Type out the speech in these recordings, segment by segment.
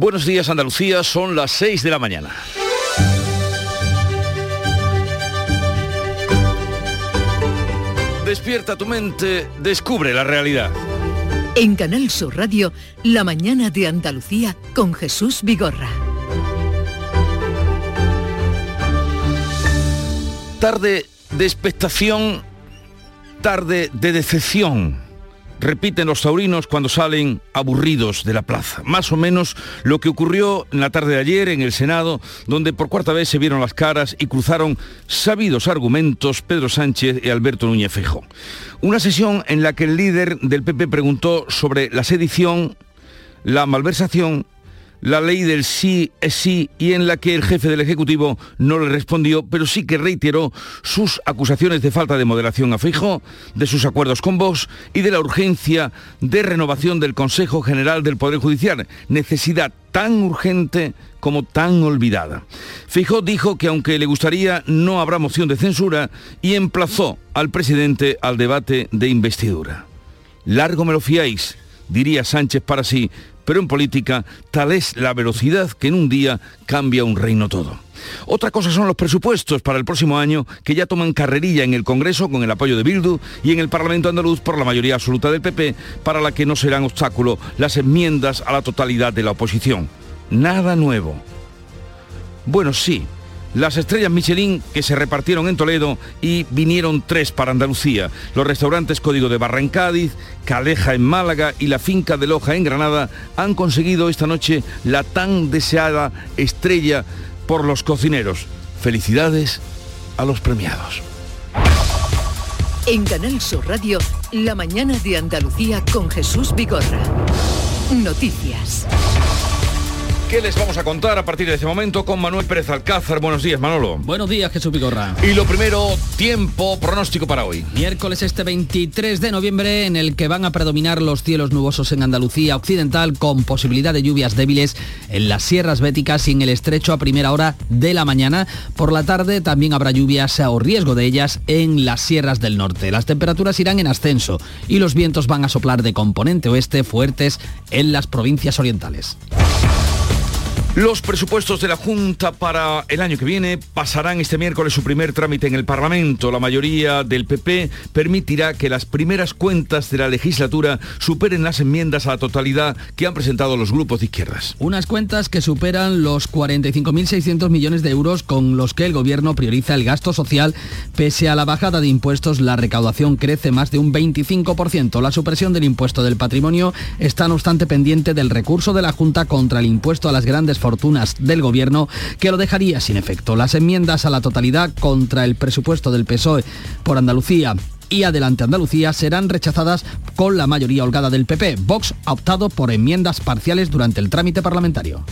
Buenos días Andalucía, son las 6 de la mañana. Despierta tu mente, descubre la realidad. En Canal Sur Radio, La mañana de Andalucía con Jesús Vigorra. Tarde de expectación, tarde de decepción repiten los taurinos cuando salen aburridos de la plaza. Más o menos lo que ocurrió en la tarde de ayer en el Senado, donde por cuarta vez se vieron las caras y cruzaron sabidos argumentos Pedro Sánchez y Alberto Núñez Fejo. Una sesión en la que el líder del PP preguntó sobre la sedición, la malversación la ley del sí es sí y en la que el jefe del Ejecutivo no le respondió, pero sí que reiteró sus acusaciones de falta de moderación a Fijo, de sus acuerdos con Vox y de la urgencia de renovación del Consejo General del Poder Judicial, necesidad tan urgente como tan olvidada. Fijo dijo que aunque le gustaría no habrá moción de censura y emplazó al presidente al debate de investidura. Largo me lo fiáis, diría Sánchez para sí, pero en política tal es la velocidad que en un día cambia un reino todo. Otra cosa son los presupuestos para el próximo año que ya toman carrerilla en el Congreso con el apoyo de Bildu y en el Parlamento andaluz por la mayoría absoluta del PP, para la que no serán obstáculo las enmiendas a la totalidad de la oposición. Nada nuevo. Bueno, sí, las estrellas Michelin que se repartieron en Toledo y vinieron tres para Andalucía. Los restaurantes Código de Barra en Cádiz, Caleja en Málaga y la finca de Loja en Granada han conseguido esta noche la tan deseada estrella por los cocineros. Felicidades a los premiados. En Canal Sur Radio, la mañana de Andalucía con Jesús Vigorra. Noticias. ¿Qué les vamos a contar a partir de ese momento con Manuel Pérez Alcázar? Buenos días, Manolo. Buenos días, Jesús Pigorra. Y lo primero, tiempo pronóstico para hoy. Miércoles este 23 de noviembre en el que van a predominar los cielos nubosos en Andalucía Occidental con posibilidad de lluvias débiles en las sierras béticas y en el estrecho a primera hora de la mañana. Por la tarde también habrá lluvias o riesgo de ellas en las sierras del norte. Las temperaturas irán en ascenso y los vientos van a soplar de componente oeste fuertes en las provincias orientales. Los presupuestos de la Junta para el año que viene pasarán este miércoles su primer trámite en el Parlamento. La mayoría del PP permitirá que las primeras cuentas de la legislatura superen las enmiendas a la totalidad que han presentado los grupos de izquierdas. Unas cuentas que superan los 45.600 millones de euros con los que el Gobierno prioriza el gasto social. Pese a la bajada de impuestos, la recaudación crece más de un 25%. La supresión del impuesto del patrimonio está no obstante pendiente del recurso de la Junta contra el impuesto a las grandes fortunas fortunas del Gobierno que lo dejaría sin efecto. Las enmiendas a la totalidad contra el presupuesto del PSOE por Andalucía y Adelante Andalucía serán rechazadas con la mayoría holgada del PP. Vox ha optado por enmiendas parciales durante el trámite parlamentario.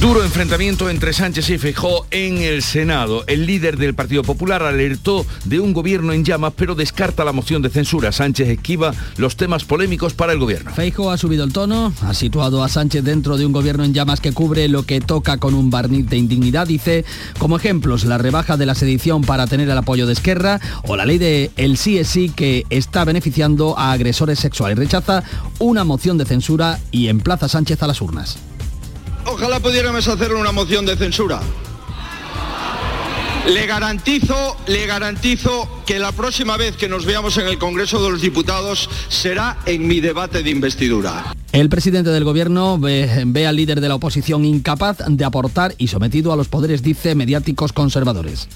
Duro enfrentamiento entre Sánchez y Feijó en el Senado. El líder del Partido Popular alertó de un gobierno en llamas, pero descarta la moción de censura. Sánchez esquiva los temas polémicos para el gobierno. Feijó ha subido el tono, ha situado a Sánchez dentro de un gobierno en llamas que cubre lo que toca con un barniz de indignidad. Dice, como ejemplos, la rebaja de la sedición para tener el apoyo de Esquerra o la ley de el sí es sí que está beneficiando a agresores sexuales. Rechaza una moción de censura y emplaza a Sánchez a las urnas. Ojalá pudiéramos hacer una moción de censura. Le garantizo, le garantizo que la próxima vez que nos veamos en el Congreso de los Diputados será en mi debate de investidura. El presidente del gobierno ve, ve, al líder de la oposición incapaz de aportar y sometido a los poderes, dice, mediáticos conservadores.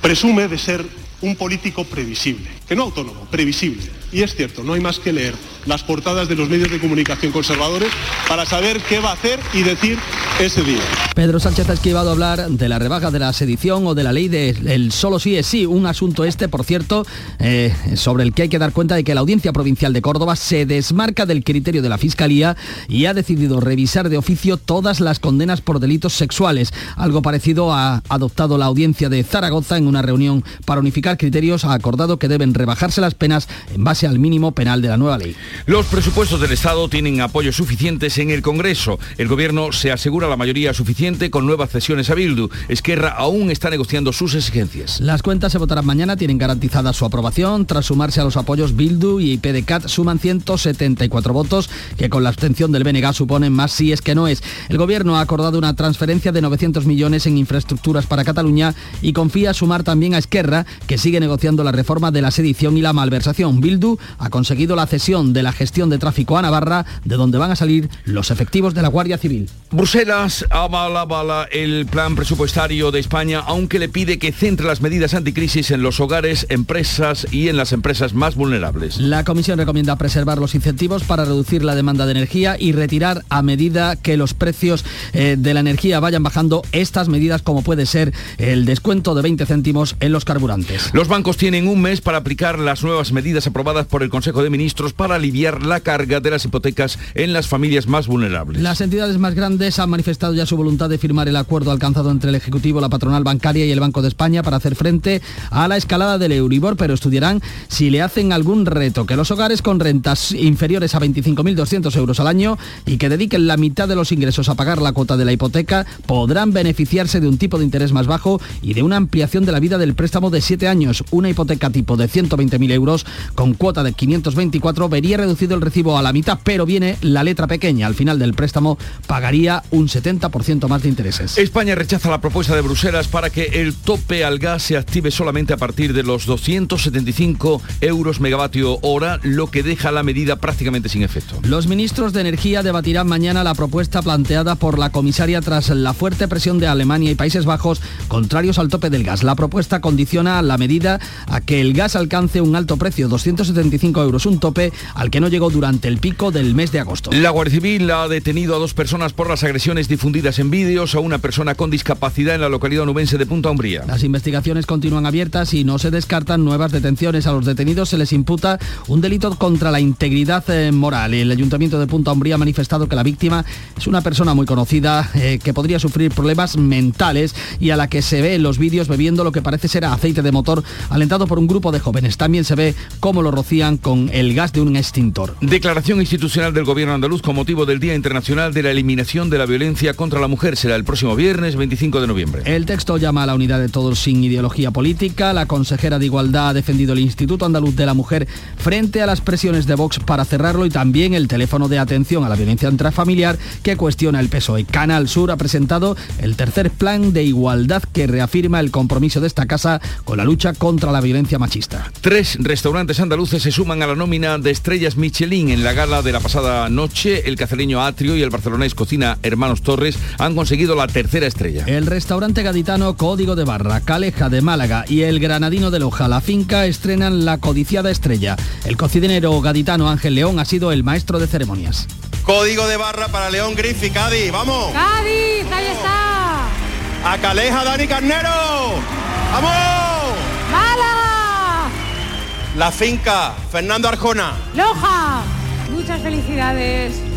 Presume de ser un político previsible, que no autónomo, previsible. Y es cierto, no hay más que leer las portadas de los medios de comunicación conservadores para saber qué va a hacer y decir ese día. Pedro Sánchez ha esquivado hablar de la rebaja de la sedición o de la ley del solo sí es sí, un asunto este, por cierto, eh, sobre el que hay que dar cuenta de que la Audiencia Provincial de Córdoba se desmarca del criterio de la Fiscalía y ha decidido revisar de oficio todas las condenas por delitos sexuales. Algo parecido ha adoptado la Audiencia de Zaragoza en una reunión para unificar criterios, ha acordado que deben rebajarse las penas en base al mínimo penal de la nueva ley. Los presupuestos del Estado tienen apoyos suficientes en el Congreso. El Gobierno se asegura la mayoría suficiente con nuevas cesiones a Bildu. Esquerra aún está negociando sus exigencias. Las cuentas se votarán mañana, tienen garantizada su aprobación. Tras sumarse a los apoyos Bildu y PDCAT suman 174 votos, que con la abstención del BNG suponen más si es que no es. El Gobierno ha acordado una transferencia de 900 millones en infraestructuras para Cataluña y confía sumar también a Esquerra, que sigue negociando la reforma de la sedición y la malversación. Bildu ha conseguido la cesión de la gestión de tráfico a Navarra, de donde van a salir los efectivos de la Guardia Civil. Bruselas avala bala el plan presupuestario de España, aunque le pide que centre las medidas anticrisis en los hogares, empresas y en las empresas más vulnerables. La Comisión recomienda preservar los incentivos para reducir la demanda de energía y retirar a medida que los precios eh, de la energía vayan bajando estas medidas como puede ser el descuento de 20 céntimos en los carburantes. Los bancos tienen un mes para aplicar las nuevas medidas aprobadas por el Consejo de Ministros para aliviar la carga de las hipotecas en las familias más vulnerables. Las entidades más grandes han manifestado ya su voluntad de firmar el acuerdo alcanzado entre el Ejecutivo, la patronal bancaria y el Banco de España para hacer frente a la escalada del Euribor, pero estudiarán si le hacen algún reto que los hogares con rentas inferiores a 25.200 euros al año y que dediquen la mitad de los ingresos a pagar la cuota de la hipoteca podrán beneficiarse de un tipo de interés más bajo y de una ampliación de la vida del préstamo de 7 años. Una hipoteca tipo de 120.000 euros con cuota de 524 vería reducido el recibo a la mitad, pero viene la letra pequeña. Al final del préstamo pagaría un 70% más de intereses. España rechaza la propuesta de Bruselas para que el tope al gas se active solamente a partir de los 275 euros megavatio hora, lo que deja la medida prácticamente sin efecto. Los ministros de Energía debatirán mañana la propuesta planteada por la comisaria tras la fuerte presión de Alemania y Países Bajos contrarios al tope del gas. La propuesta condiciona la medida a que el gas alcance un alto precio, 275 euros, un tope al que no llegó durante el pico del mes de agosto. La Guardia Civil ha detenido a dos personas por las agresiones difundidas en vídeos a una persona con discapacidad en la localidad nubense de Punta Umbría. Las investigaciones continúan abiertas y no se descartan nuevas detenciones. A los detenidos se les imputa un delito contra la integridad eh, moral. El Ayuntamiento de Punta Umbría ha manifestado que la víctima es una persona muy conocida eh, que podría sufrir problemas mentales y a la que se ve en los vídeos bebiendo lo que parece ser aceite de motor alentado por un grupo de jóvenes. También se ve cómo lo con el gas de un extintor. Declaración institucional del Gobierno andaluz con motivo del Día Internacional de la Eliminación de la Violencia contra la Mujer. Será el próximo viernes 25 de noviembre. El texto llama a la unidad de todos sin ideología política. La consejera de Igualdad ha defendido el Instituto Andaluz de la Mujer frente a las presiones de Vox para cerrarlo y también el teléfono de atención a la violencia intrafamiliar que cuestiona el PSOE. Canal Sur ha presentado el tercer plan de igualdad que reafirma el compromiso de esta casa con la lucha contra la violencia machista. Tres restaurantes andaluces se suman a la nómina de estrellas Michelin en la gala de la pasada noche. El cacereño Atrio y el barcelonés Cocina Hermanos Torres han conseguido la tercera estrella. El restaurante gaditano Código de Barra, Caleja de Málaga y el granadino de Loja, La Finca, estrenan la codiciada estrella. El cocinero gaditano Ángel León ha sido el maestro de ceremonias. Código de barra para León Griff y Cádiz, vamos. Cádiz, ahí está. A Caleja Dani Carnero. ¡Vamos! La finca, Fernando Arjona. Loja. Muchas felicidades.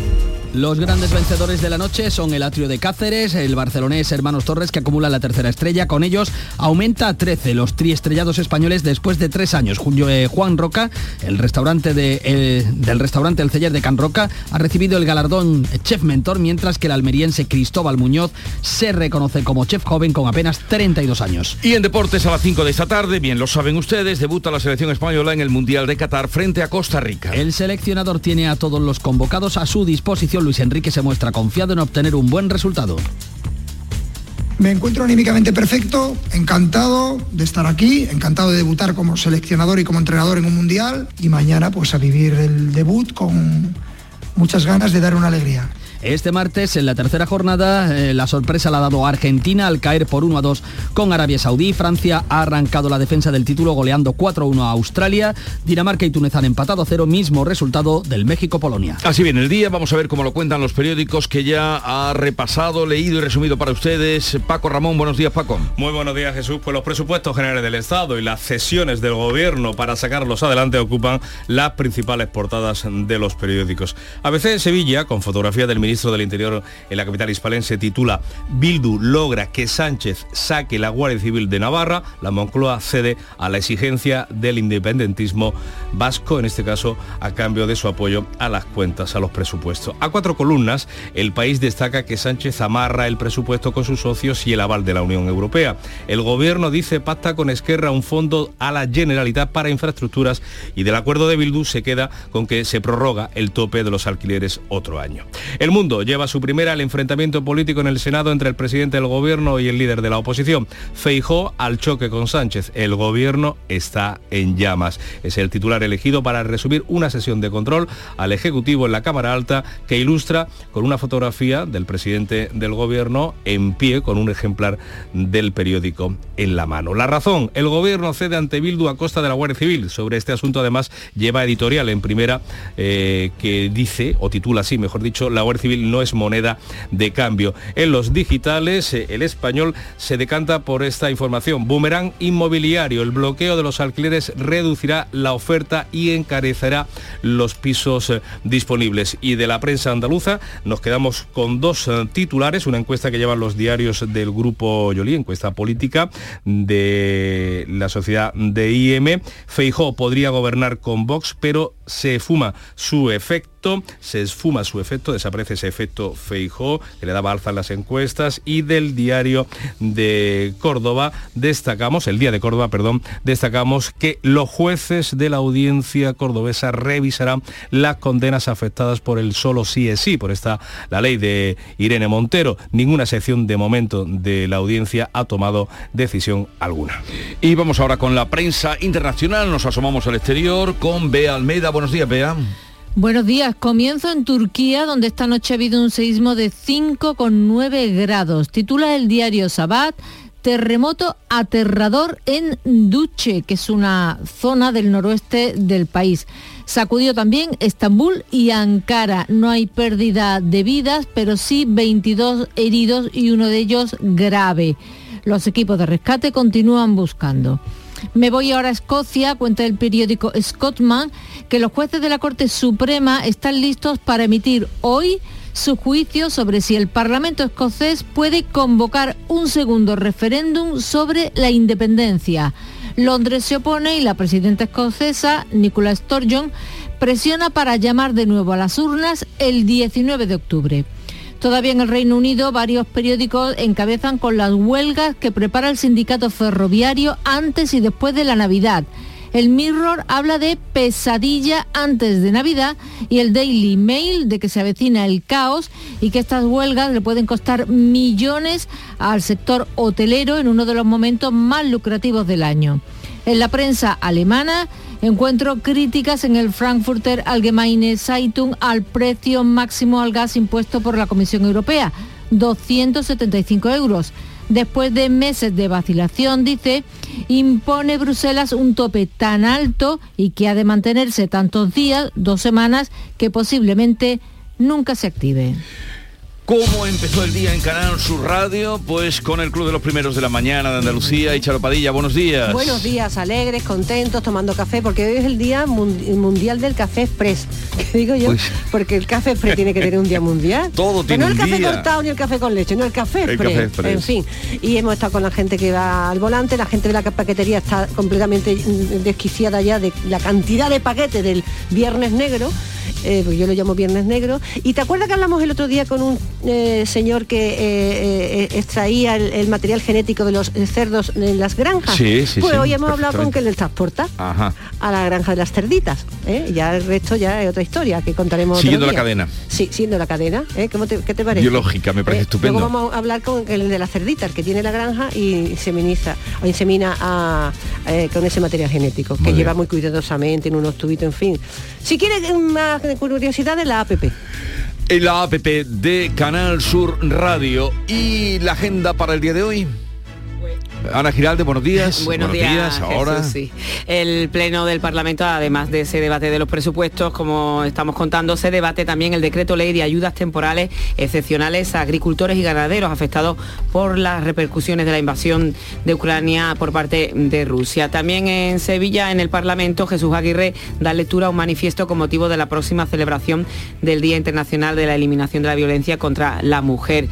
Los grandes vencedores de la noche son el Atrio de Cáceres, el barcelonés Hermanos Torres que acumula la tercera estrella. Con ellos aumenta a 13 los triestrellados españoles después de tres años. Eh, Juan Roca, el restaurante de, eh, del restaurante El Celler de Can Roca, ha recibido el galardón Chef Mentor, mientras que el almeriense Cristóbal Muñoz se reconoce como chef joven con apenas 32 años. Y en deportes a las 5 de esta tarde, bien lo saben ustedes, debuta la selección española en el Mundial de Qatar frente a Costa Rica. El seleccionador tiene a todos los convocados a su disposición. Luis Enrique se muestra confiado en obtener un buen resultado. Me encuentro anímicamente perfecto, encantado de estar aquí, encantado de debutar como seleccionador y como entrenador en un mundial y mañana pues a vivir el debut con muchas ganas de dar una alegría. Este martes, en la tercera jornada, eh, la sorpresa la ha dado Argentina al caer por 1 a 2 con Arabia Saudí. Francia ha arrancado la defensa del título goleando 4 a 1 a Australia. Dinamarca y Túnez han empatado a cero, mismo resultado del México-Polonia. Así viene el día, vamos a ver cómo lo cuentan los periódicos que ya ha repasado, leído y resumido para ustedes. Paco Ramón, buenos días Paco. Muy buenos días Jesús. Pues los presupuestos generales del Estado y las cesiones del gobierno para sacarlos adelante ocupan las principales portadas de los periódicos. ABC Sevilla, con fotografía del ministro del Interior en la capital hispalense titula Bildu logra que Sánchez saque la Guardia Civil de Navarra, la Moncloa cede a la exigencia del independentismo vasco, en este caso a cambio de su apoyo a las cuentas, a los presupuestos. A cuatro columnas, el país destaca que Sánchez amarra el presupuesto con sus socios y el aval de la Unión Europea. El gobierno dice pacta con Esquerra un fondo a la Generalitat para infraestructuras y del acuerdo de Bildu se queda con que se prorroga el tope de los alquileres otro año. Mundo lleva su primera al enfrentamiento político en el Senado entre el presidente del gobierno y el líder de la oposición. Feijó al choque con Sánchez. El gobierno está en llamas. Es el titular elegido para resumir una sesión de control al Ejecutivo en la Cámara Alta que ilustra con una fotografía del presidente del gobierno en pie con un ejemplar del periódico en la mano. La razón, el gobierno cede ante Bildu a costa de la Guardia Civil. Sobre este asunto además lleva editorial en primera eh, que dice, o titula así, mejor dicho, la Guardia Civil no es moneda de cambio. En los digitales, eh, el español se decanta por esta información. Boomerang inmobiliario, el bloqueo de los alquileres reducirá la oferta y encarecerá los pisos eh, disponibles. Y de la prensa andaluza nos quedamos con dos titulares, una encuesta que llevan los diarios del grupo Yoli, encuesta política de la sociedad de IM. Feijó podría gobernar con Vox, pero se fuma su efecto, se esfuma su efecto, desaparece ese efecto Feijó, que le daba alza en las encuestas, y del diario de Córdoba destacamos, el día de Córdoba, perdón, destacamos que los jueces de la audiencia cordobesa revisarán las condenas afectadas por el solo sí es sí, por esta la ley de Irene Montero. Ninguna sección de momento de la audiencia ha tomado decisión alguna. Y vamos ahora con la prensa internacional, nos asomamos al exterior con Bea Almeida. Buenos días, Bea. Buenos días. Comienzo en Turquía, donde esta noche ha habido un seísmo de 5,9 grados. Titula el diario Sabat, terremoto aterrador en Duche, que es una zona del noroeste del país. Sacudió también Estambul y Ankara. No hay pérdida de vidas, pero sí 22 heridos y uno de ellos grave. Los equipos de rescate continúan buscando. Me voy ahora a Escocia, cuenta el periódico Scotsman, que los jueces de la Corte Suprema están listos para emitir hoy su juicio sobre si el Parlamento escocés puede convocar un segundo referéndum sobre la independencia. Londres se opone y la presidenta escocesa, Nicola Sturgeon, presiona para llamar de nuevo a las urnas el 19 de octubre. Todavía en el Reino Unido, varios periódicos encabezan con las huelgas que prepara el sindicato ferroviario antes y después de la Navidad. El Mirror habla de pesadilla antes de Navidad y el Daily Mail de que se avecina el caos y que estas huelgas le pueden costar millones al sector hotelero en uno de los momentos más lucrativos del año. En la prensa alemana encuentro críticas en el Frankfurter Allgemeine Zeitung al precio máximo al gas impuesto por la Comisión Europea, 275 euros. Después de meses de vacilación, dice, impone Bruselas un tope tan alto y que ha de mantenerse tantos días, dos semanas, que posiblemente nunca se active. ¿Cómo empezó el día en Canal Sur Radio? Pues con el Club de los Primeros de la Mañana de Andalucía y Charopadilla. Buenos días. Buenos días, alegres, contentos, tomando café, porque hoy es el Día Mundial del Café Express. ¿Qué digo yo? Pues... Porque el café express tiene que tener un día mundial. Todo tiene no un el café día. cortado ni el café con leche, no el café El express. café express. En fin. Y hemos estado con la gente que va al volante, la gente de la paquetería está completamente desquiciada ya de la cantidad de paquetes del Viernes Negro. eh, porque yo lo llamo Viernes Negro. ¿Y te acuerdas que hablamos el otro día con un eh, señor que eh, eh, extraía el, el material genético de los cerdos en las granjas? Sí, sí, Pues sí, hoy hemos hablado con que les transporta Ajá. a la granja de las cerditas. ¿eh? Ya el resto ya es otra historia que contaremos. otro Siguiendo la cadena. Sí, siguiendo la cadena. ¿Cómo te- ¿Qué te parece? Biológica, me parece estupendo. Luego vamos a hablar con el de las cerditas, que tiene la granja y inseminiza, o insemina a, con ese material genético, que lleva muy cuidadosamente en unos tubitos, en fin. Si quieres más curiosidades, la APP. En la app de Canal Sur Radio y la agenda para el día de hoy. Ana Giralde, buenos días. Buenos, días, ahora. Jesús, sí. El Pleno del Parlamento, además de ese debate de los presupuestos, como estamos contando, se debate también el decreto ley de ayudas temporales excepcionales a agricultores y ganaderos afectados por las repercusiones de la invasión de Ucrania por parte de Rusia. También en Sevilla, en el Parlamento, Jesús Aguirre da lectura a un manifiesto con motivo de la próxima celebración del Día Internacional de la Eliminación de la Violencia contra la Mujer.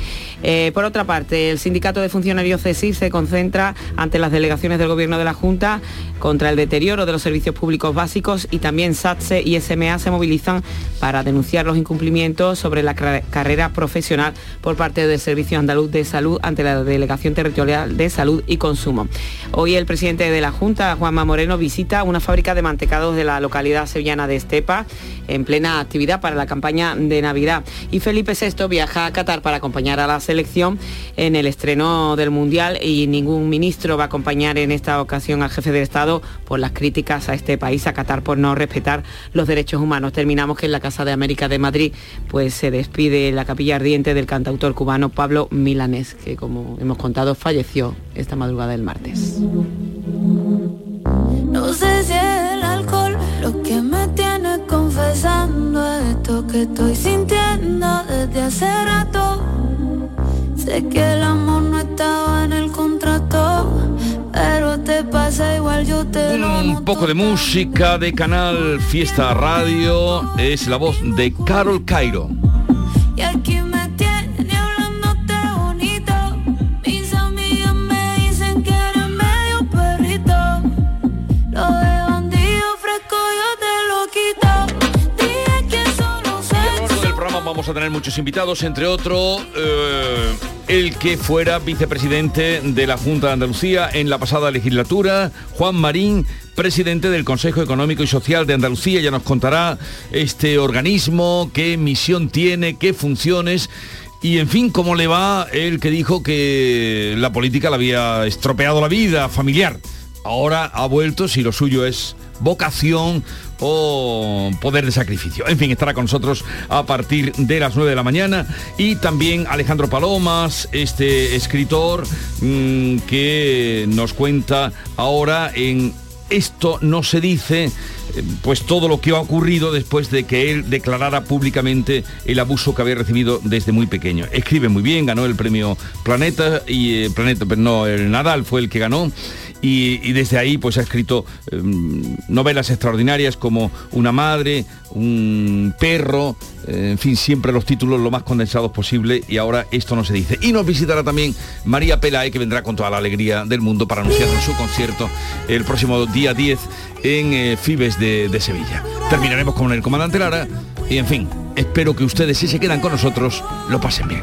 Eh, por otra parte, el Sindicato de Funcionarios CESI se concentra ante las delegaciones del Gobierno de la Junta contra el deterioro de los servicios públicos básicos y también SATSE y SMA se movilizan para denunciar los incumplimientos sobre la carrera profesional por parte del Servicio Andaluz de Salud ante la Delegación Territorial de Salud y Consumo. Hoy el presidente de la Junta, Juanma Moreno, visita una fábrica de mantecados de la localidad sevillana de Estepa en plena actividad para la campaña de Navidad. Y Felipe VI viaja a Qatar para acompañar a la selección en el estreno del Mundial y ningún ministro va a acompañar en esta ocasión al jefe de Estado por las críticas a este país, a Qatar, por no respetar los derechos humanos. Terminamos que en la Casa de América de Madrid pues se despide la capilla ardiente del cantautor cubano Pablo Milanés, que como hemos contado falleció esta madrugada del martes. No sé si el alcohol lo que me tiene confesando esto que estoy sintiendo desde hace rato. Sé que el amor no estaba en el contrato, pero te pasa igual, yo te Un poco de música de Canal Fiesta Radio es la voz de Carol Cairo. Y aquí me tiene hablándote bonito. Mis amigas me dicen que eres medio perrito. Lo de bandido fresco yo te lo quito. Dije que solo A lo largo del programa vamos a tener muchos invitados, entre otros eh, el que fuera vicepresidente de la Junta de Andalucía en la pasada legislatura, Juan Marín, presidente del Consejo Económico y Social de Andalucía. Ya nos contará este organismo, qué misión tiene, qué funciones. Y en fin, cómo le va el que dijo que la política le había estropeado la vida familiar. Ahora ha vuelto, si lo suyo es vocación o poder de sacrificio. En fin, estará con nosotros a partir de las 9 de la mañana y también Alejandro Palomas, este escritor mm, que nos cuenta ahora en Esto no se dice, eh, pues todo lo que ha ocurrido después de que él declarara públicamente el abuso que había recibido desde muy pequeño. Escribe muy bien, ganó el premio Planeta y eh, Planeta, pero no, el Nadal fue el que ganó y, desde ahí pues ha escrito eh, novelas extraordinarias como Una madre, un perro, eh, en fin, siempre los títulos lo más condensados posible y ahora esto no se dice. Y nos visitará también María Pelae que vendrá con toda la alegría del mundo para anunciarnos su concierto el próximo día 10 en eh, Fibes de, Sevilla. Terminaremos con el comandante Lara y en fin, espero que ustedes si se quedan con nosotros lo pasen bien.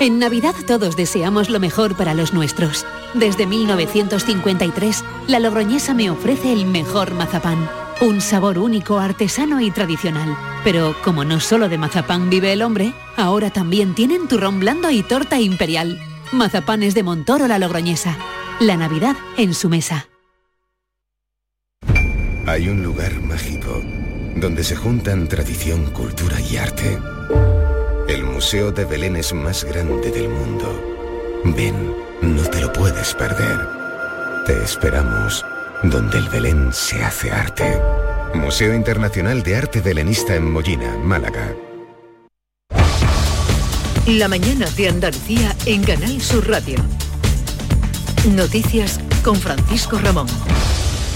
En Navidad todos deseamos lo mejor para los nuestros. Desde 1953, la Logroñesa me ofrece el mejor mazapán. Un sabor único, artesano y tradicional. Pero como no solo de mazapán vive el hombre, ahora también tienen turrón blando y torta imperial. Mazapanes de Montoro la Logroñesa. La Navidad en su mesa. Hay un lugar mágico donde se juntan tradición, cultura y arte. El Museo de Belén es más grande del mundo. Ven, no te lo puedes perder. Te esperamos donde el Belén se hace arte. Museo Internacional de Arte Belenista en Mollina, Málaga. La mañana de Andalucía en Canal Sur Radio. Noticias con Francisco Ramón.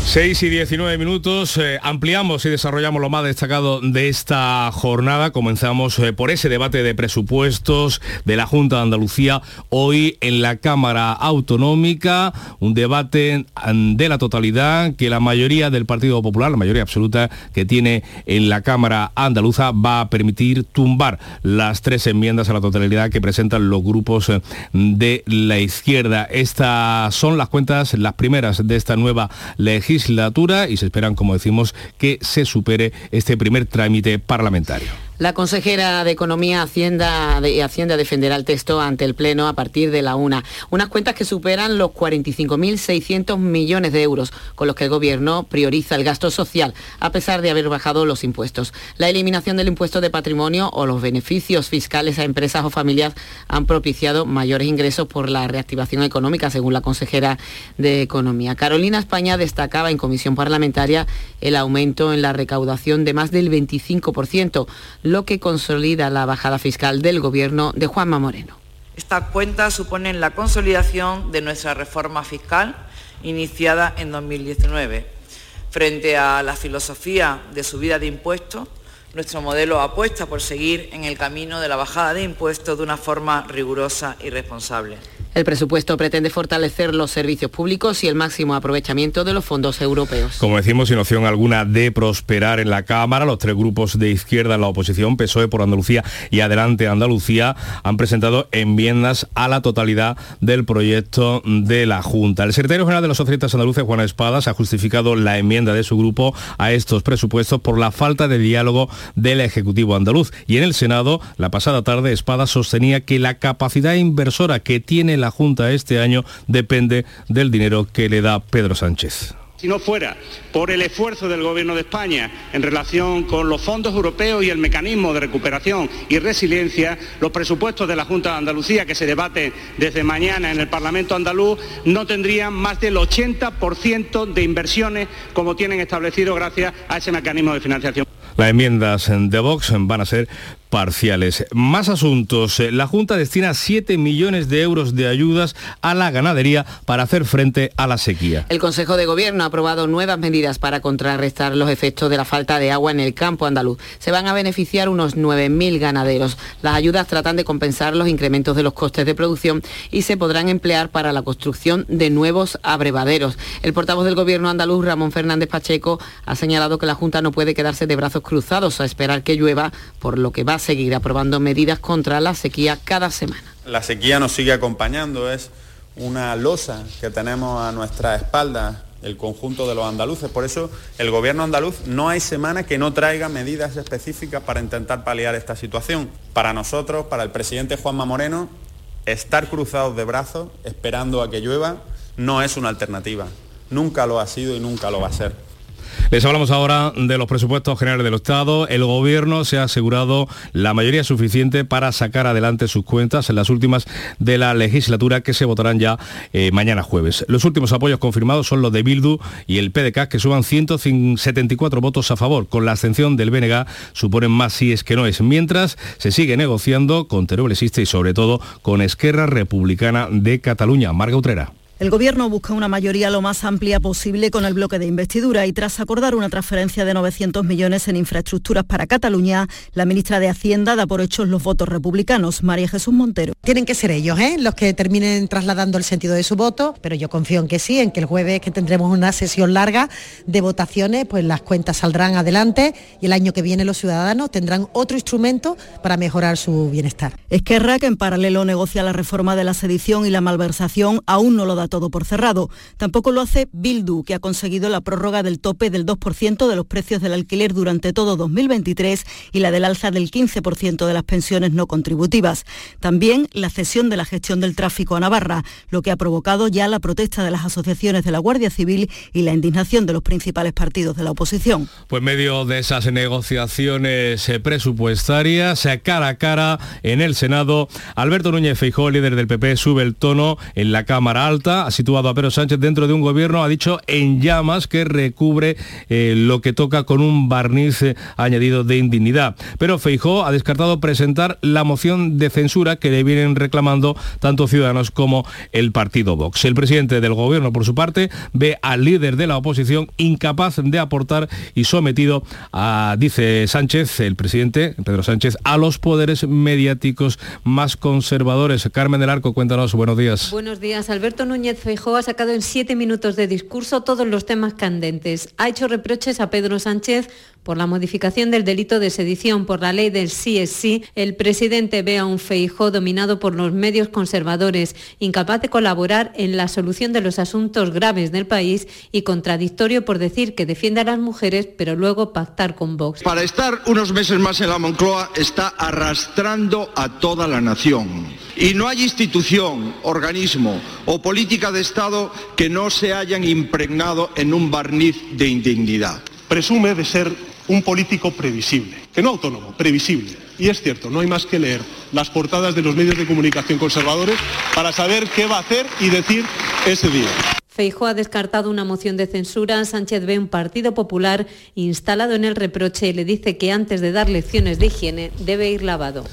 6 y 19 minutos, eh, ampliamos y desarrollamos lo más destacado de esta jornada. Comenzamos eh, por ese debate de presupuestos de la Junta de Andalucía hoy en la Cámara Autonómica, un debate mm, de la totalidad que la mayoría del Partido Popular, la mayoría absoluta que tiene en la Cámara Andaluza, va a permitir tumbar las tres enmiendas a la totalidad que presentan los grupos eh, de la izquierda. Estas son las cuentas, las primeras de esta nueva legislación legislatura y se esperan, como decimos, que se supere este primer trámite parlamentario. La consejera de Economía Hacienda de Hacienda defenderá el texto ante el Pleno a partir de la una. Unas cuentas que superan los 45.600 millones de euros, con los que el Gobierno prioriza el gasto social, a pesar de haber bajado los impuestos. La eliminación del impuesto de patrimonio o los beneficios fiscales a empresas o familias han propiciado mayores ingresos por la reactivación económica, según la consejera de Economía. Carolina España destacaba en comisión parlamentaria el aumento en la recaudación de más del 25% lo que consolida la bajada fiscal del gobierno de Juanma Moreno. Estas cuentas suponen la consolidación de nuestra reforma fiscal iniciada en 2019. Frente a la filosofía de subida de impuestos, nuestro modelo apuesta por seguir en el camino de la bajada de impuestos de una forma rigurosa y responsable. El presupuesto pretende fortalecer los servicios públicos y el máximo aprovechamiento de los fondos europeos. Como decimos, sin opción alguna de prosperar en la Cámara, los tres grupos de izquierda en la oposición, PSOE por Andalucía y Adelante Andalucía, han presentado enmiendas a la totalidad del proyecto de la Junta. El secretario general de los socialistas andaluces, Juan Espadas, ha justificado la enmienda de su grupo a estos presupuestos por la falta de diálogo del Ejecutivo andaluz. Y en el Senado, la pasada tarde, Espadas sostenía que la capacidad inversora que tiene la Junta este año depende del dinero que le da Pedro Sánchez. Si no fuera por el esfuerzo del Gobierno de España en relación con los fondos europeos y el mecanismo de recuperación y resiliencia, los presupuestos de la Junta de Andalucía que se debaten desde mañana en el Parlamento andaluz no tendrían más del 80% de inversiones como tienen establecido gracias a ese mecanismo de financiación. Las enmiendas de Vox van a ser parciales. Más asuntos. La Junta destina 7 millones de euros de ayudas a la ganadería para hacer frente a la sequía. El Consejo de Gobierno ha aprobado nuevas medidas para contrarrestar los efectos de la falta de agua en el campo andaluz. Se van a beneficiar unos 9.000 ganaderos. Las ayudas tratan de compensar los incrementos de los costes de producción y se podrán emplear para la construcción de nuevos abrevaderos. El portavoz del Gobierno andaluz, Ramón Fernández Pacheco, ha señalado que la Junta no puede quedarse de brazos cruzados a esperar que llueva, por lo que va a seguir aprobando medidas contra la sequía cada semana. La sequía nos sigue acompañando, es una losa que tenemos a nuestra espalda el conjunto de los andaluces. Por eso el gobierno andaluz no hay semana que no traiga medidas específicas para intentar paliar esta situación. Para nosotros, para el presidente Juanma Moreno, estar cruzados de brazos esperando a que llueva no es una alternativa. Nunca lo ha sido y nunca lo va a ser. Les hablamos ahora de los presupuestos generales del Estado. El Gobierno se ha asegurado la mayoría suficiente para sacar adelante sus cuentas en las últimas de la legislatura que se votarán ya eh, mañana jueves. Los últimos apoyos confirmados son los de Bildu y el PDK que suban 174 votos a favor. Con la abstención del BNG suponen más si es que no es. Mientras se sigue negociando con Teruel Existe y sobre todo con Esquerra Republicana de Cataluña. Marga Utrera. El Gobierno busca una mayoría lo más amplia posible con el bloque de investidura y tras acordar una transferencia de 900 millones en infraestructuras para Cataluña, la ministra de Hacienda da por hechos los votos republicanos, María Jesús Montero. Tienen que ser ellos ¿eh? los que terminen trasladando el sentido de su voto, pero yo confío en que sí, en que el jueves que tendremos una sesión larga de votaciones, pues las cuentas saldrán adelante y el año que viene los ciudadanos tendrán otro instrumento para mejorar su bienestar. Esquerra, que en paralelo negocia la reforma de la sedición y la malversación, aún no lo da todo por cerrado. Tampoco lo hace Bildu, que ha conseguido la prórroga del tope del 2% de los precios del alquiler durante todo 2023 y la del alza del 15% de las pensiones no contributivas. También la cesión de la gestión del tráfico a Navarra, lo que ha provocado ya la protesta de las asociaciones de la Guardia Civil y la indignación de los principales partidos de la oposición. Pues medio de esas negociaciones eh, presupuestarias, eh, cara a cara en el Senado, Alberto Núñez Feijóo, líder del PP, sube el tono en la Cámara Alta ha situado a Pedro Sánchez dentro de un gobierno, ha dicho, en llamas que recubre eh, lo que toca con un barniz eh, añadido de indignidad. Pero Feijó ha descartado presentar la moción de censura que le vienen reclamando tanto Ciudadanos como el partido Vox. El presidente del gobierno, por su parte, ve al líder de la oposición incapaz de aportar y sometido dice Sánchez, el presidente Pedro Sánchez, a los poderes mediáticos más conservadores. Carmen del Arco, cuéntanos, buenos días. Buenos días. Alberto Núñez Feijóo ha sacado en siete minutos de discurso todos los temas candentes. Ha hecho reproches a Pedro Sánchez por la modificación del delito de sedición por la ley del sí es sí, el presidente ve a un Feijó dominado por los medios conservadores, incapaz de colaborar en la solución de los asuntos graves del país y contradictorio por decir que defiende a las mujeres, pero luego pactar con Vox. Para estar unos meses más en la Moncloa está arrastrando a toda la nación. Y no hay institución, organismo o política de Estado que no se hayan impregnado en un barniz de indignidad. Presume de ser un político previsible, que no autónomo, previsible. Y es cierto, no hay más que leer las portadas de los medios de comunicación conservadores para saber qué va a hacer y decir ese día. Feijóo ha descartado una moción de censura. Sánchez ve un Partido Popular instalado en el reproche y le dice que antes de dar lecciones de higiene debe ir lavado.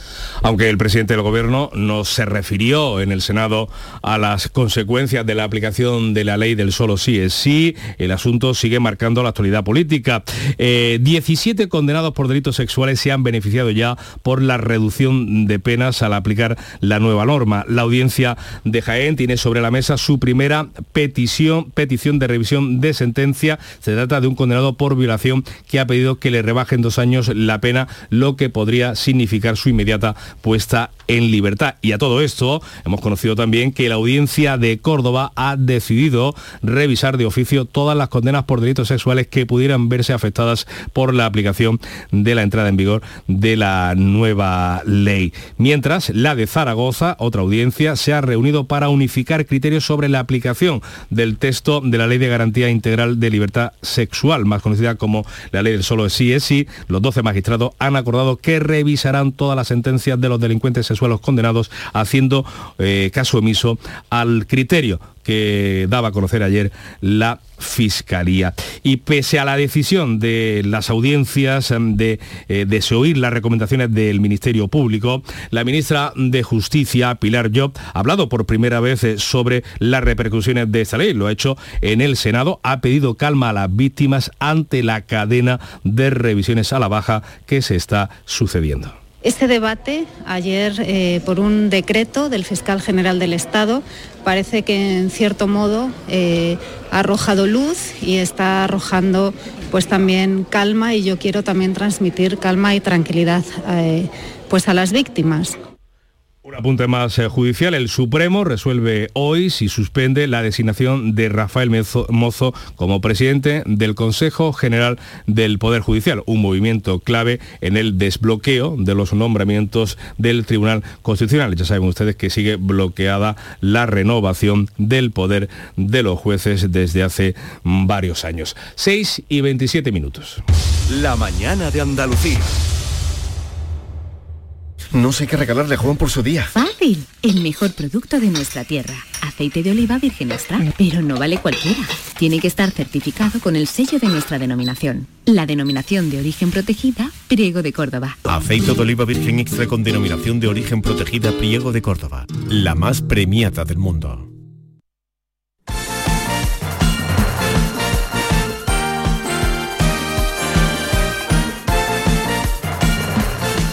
Aunque el presidente del gobierno no se refirió en el Senado a las consecuencias de la aplicación de la ley del solo sí es sí, el asunto sigue marcando la actualidad política. Eh, 17 condenados por delitos sexuales se han beneficiado ya por la reducción de penas al aplicar la nueva norma. La audiencia de Jaén tiene sobre la mesa su primera petición petición, de revisión de sentencia. Se trata de un condenado por violación que ha pedido que le rebajen dos años la pena, lo que podría significar su inmediata puesta en libertad. Y a todo esto hemos conocido también que la audiencia de Córdoba ha decidido revisar de oficio todas las condenas por delitos sexuales que pudieran verse afectadas por la aplicación de la entrada en vigor de la nueva ley. Mientras, la de Zaragoza, otra audiencia, se ha reunido para unificar criterios sobre la aplicación del texto de la Ley de Garantía Integral de Libertad Sexual, más conocida como la Ley del Solo Sí es Sí. Los 12 magistrados han acordado que revisarán todas las sentencias de los delincuentes sexuales condenados, haciendo eh, caso omiso al criterio que daba a conocer ayer la Fiscalía. Y pese a la decisión de las audiencias em, de eh, desoír las recomendaciones del Ministerio Público, la ministra de Justicia, Pilar Job, ha hablado por primera vez eh, sobre las repercusiones de esta ley. Lo ha hecho en el Senado, ha pedido calma a las víctimas ante la cadena de revisiones a la baja que se está sucediendo. Este debate, ayer eh, por un decreto del fiscal general del Estado, parece que en cierto modo eh, ha arrojado luz y está arrojando pues también calma y yo quiero también transmitir calma y tranquilidad eh, pues a las víctimas. Un apunte más eh, judicial. El Supremo resuelve hoy si suspende la designación de Rafael Mozo como presidente del Consejo General del Poder Judicial, un movimiento clave en el desbloqueo de los nombramientos del Tribunal Constitucional. Ya saben ustedes que sigue bloqueada la renovación del poder de los jueces desde hace varios años. 6 y 27 minutos. La mañana de Andalucía. No sé qué regalarle a Juan por su día. Fácil. El mejor producto de nuestra tierra. Aceite de oliva virgen extra. Pero no vale cualquiera. Tiene que estar certificado con el sello de nuestra denominación. La denominación de origen protegida, Priego de Córdoba. Aceite de oliva virgen extra con denominación de origen protegida, Priego de Córdoba. La más premiada del mundo.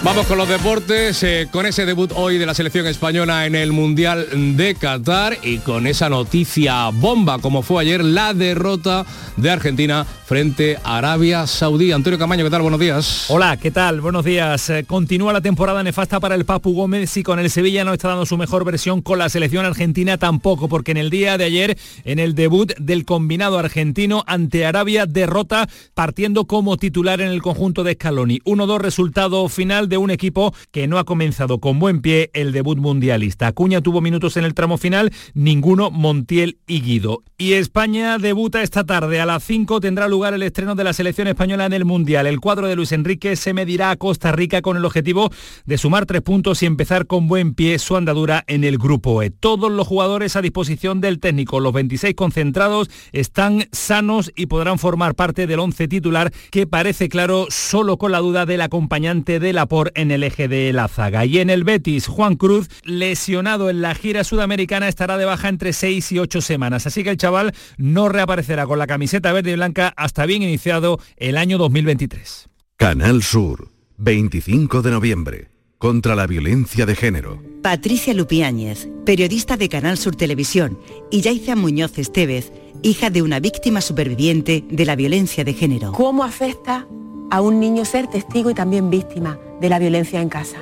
Vamos con los deportes, eh, con ese debut hoy de la selección española en el Mundial de Qatar y con esa noticia bomba como fue ayer la derrota de Argentina frente a Arabia Saudí. Antonio Camaño, ¿qué tal? Buenos días. Hola, ¿qué tal? Buenos días. Eh, continúa la temporada nefasta para el Papu Gómez y con el Sevilla no está dando su mejor versión con la selección argentina tampoco, porque en el día de ayer, en el debut del combinado argentino ante Arabia, derrota partiendo como titular en el conjunto de Scaloni. 1-2 resultado final de un equipo que no ha comenzado con buen pie el debut mundialista. Acuña tuvo minutos en el tramo final, ninguno Montiel y Guido. Y España debuta esta tarde. A las 5 tendrá lugar el estreno de la selección española en el Mundial. El cuadro de Luis Enrique se medirá a Costa Rica con el objetivo de sumar tres puntos y empezar con buen pie su andadura en el grupo E. Todos los jugadores a disposición del técnico, los 26 concentrados, están sanos y podrán formar parte del once titular que parece claro solo con la duda del acompañante de En el eje de la zaga. Y en el Betis, Juan Cruz, lesionado en la gira sudamericana, estará de baja entre 6 y 8 semanas. Así que el chaval no reaparecerá con la camiseta verde y blanca hasta bien iniciado el año 2023. Canal Sur, 25 de noviembre, contra la violencia de género. Patricia Lupiáñez, periodista de Canal Sur Televisión, y Yaiza Muñoz Estevez, hija de una víctima superviviente de la violencia de género. ¿Cómo afecta a un niño ser testigo y también víctima de la violencia en casa?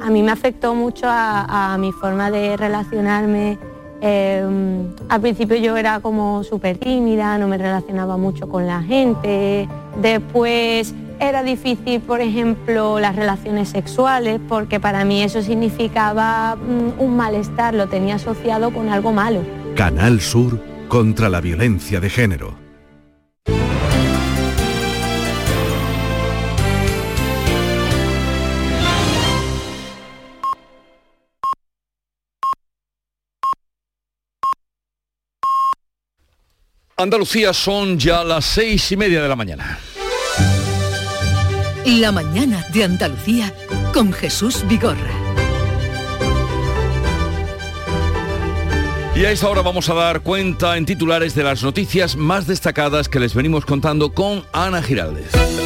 A mí me afectó mucho a, a mi forma de relacionarme eh, al principio yo era como súper tímida, no me relacionaba mucho con la gente. Después era difícil, por ejemplo, las relaciones sexuales, porque para mí eso significaba mm, un malestar, lo tenía asociado con algo malo. Canal Sur contra la violencia de género. Andalucía son ya las seis y media de la mañana. La mañana de Andalucía con Jesús Vigorra. Y a esta hora vamos a dar cuenta en titulares de las noticias más destacadas que les venimos contando con Ana Giraldez.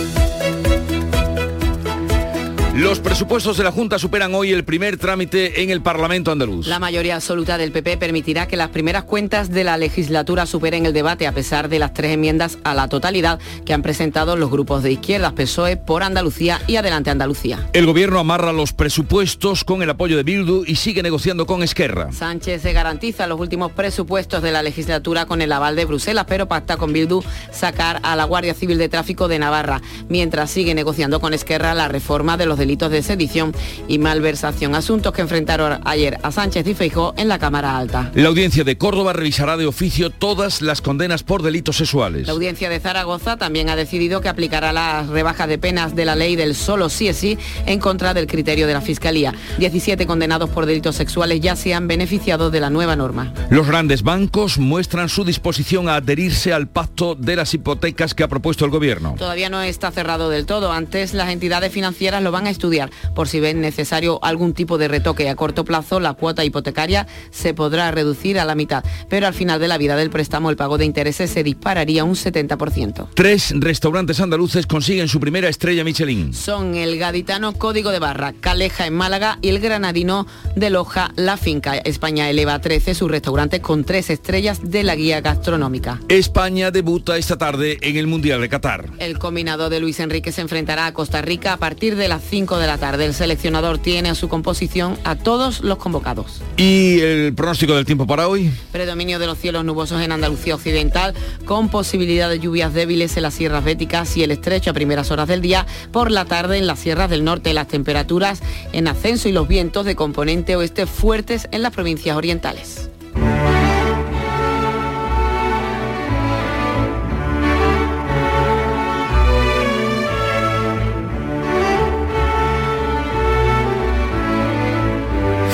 Los presupuestos de la Junta superan hoy el primer trámite en el Parlamento andaluz. La mayoría absoluta del PP permitirá que las primeras cuentas de la legislatura superen el debate a pesar de las tres enmiendas a la totalidad que han presentado los grupos de izquierdas PSOE por Andalucía y Adelante Andalucía. El gobierno amarra los presupuestos con el apoyo de Bildu y sigue negociando con Esquerra. Sánchez se garantiza los últimos presupuestos de la legislatura con el aval de Bruselas, pero pacta con Bildu sacar a la Guardia Civil de Tráfico de Navarra, mientras sigue negociando con Esquerra la reforma de los delitos de sedición y malversación, asuntos que enfrentaron ayer a Sánchez y Feijó en la Cámara Alta. La audiencia de Córdoba revisará de oficio todas las condenas por delitos sexuales. La audiencia de Zaragoza también ha decidido que aplicará las rebajas de penas de la ley del solo sí es sí en contra del criterio de la Fiscalía. 17 condenados por delitos sexuales ya se han beneficiado de la nueva norma. Los grandes bancos muestran su disposición a adherirse al pacto de las hipotecas que ha propuesto el gobierno. Todavía no está cerrado del todo. Antes las entidades financieras lo van a estudiar por si ven necesario algún tipo de retoque. A corto plazo la cuota hipotecaria se podrá reducir a la mitad, pero al final de la vida del préstamo el pago de intereses se dispararía un 70%. Tres restaurantes andaluces consiguen su primera estrella Michelin. Son el gaditano Código de Barra, Caleja en Málaga y el granadino de Loja La Finca. España eleva a 13 sus restaurantes con tres estrellas de la guía gastronómica. España debuta esta tarde en el Mundial de Qatar. El combinado de Luis Enrique se enfrentará a Costa Rica a partir de las 5 de la tarde del seleccionador tiene a su composición a todos los convocados. ¿Y el pronóstico del tiempo para hoy? Predominio de los cielos nubosos en Andalucía Occidental, con posibilidad de lluvias débiles en las sierras béticas y el estrecho a primeras horas del día. Por la tarde en las sierras del norte las temperaturas en ascenso y los vientos de componente oeste fuertes en las provincias orientales.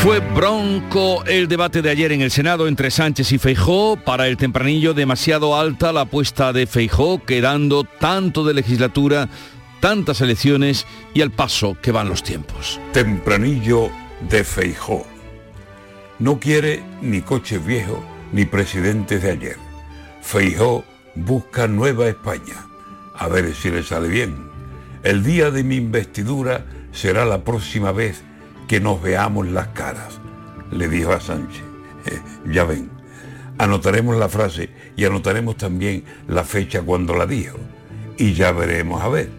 Fue bronco el debate de ayer en el Senado entre Sánchez y Feijó. Para el tempranillo demasiado alta la apuesta de Feijó, quedando tanto de legislatura, tantas elecciones y al paso que van los tiempos. Tempranillo de Feijó. No quiere ni coche viejo ni presidentes de ayer. Feijó busca nueva España. A ver si le sale bien. El día de mi investidura será la próxima vez que nos veamos las caras, le dijo a Sánchez. Eh, ya ven, anotaremos la frase y anotaremos también la fecha cuando la dijo. Y ya veremos a ver.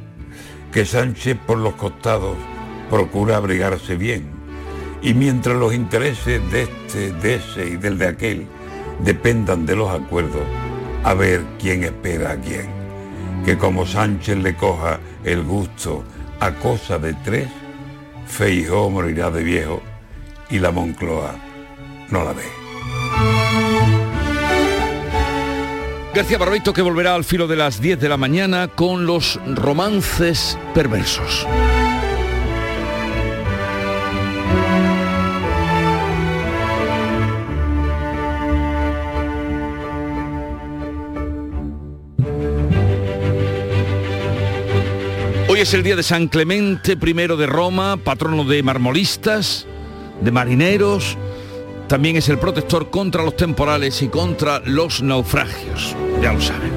Que Sánchez por los costados procura abrigarse bien. Y mientras los intereses de este, de ese y del de aquel dependan de los acuerdos, a ver quién espera a quién. Que como Sánchez le coja el gusto a cosa de tres, Feijó morirá de viejo y la Moncloa no la ve. García Barbeito que volverá al filo de las 10 de la mañana con los romances perversos. Es el día de San Clemente I de Roma, patrono de marmolistas, de marineros. También es el protector contra los temporales y contra los naufragios. Ya lo saben.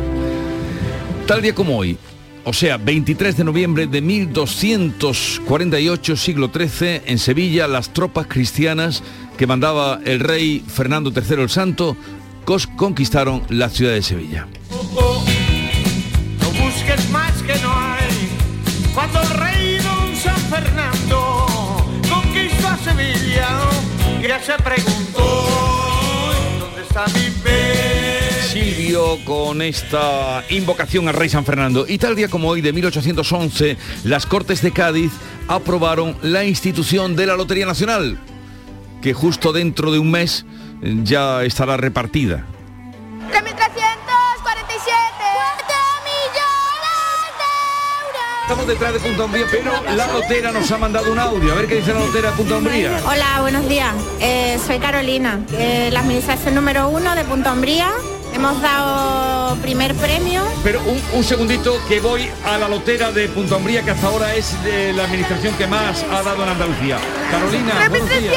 Tal día como hoy, o sea, 23 de noviembre de 1248, siglo XIII, en Sevilla, las tropas cristianas que mandaba el rey Fernando III el Santo conquistaron la ciudad de Sevilla. Se preguntó dónde está mi. Silvio con esta invocación al rey San Fernando. Y tal día como hoy, de 1811, las Cortes de Cádiz aprobaron la institución de la Lotería Nacional, que justo dentro de un mes eh, ya estará repartida. Estamos detrás de Punta Umbría, pero la lotera nos ha mandado un audio. A ver qué dice la lotera de Punta Umbría. Hola, buenos días. Eh, soy Carolina, eh, la administración número uno de Punta Umbría. Hemos dado primer premio. Pero un, un segundito que voy a la lotera de Punta Umbría, que hasta ahora es de la administración que más ha dado en Andalucía. Carolina, buenos días.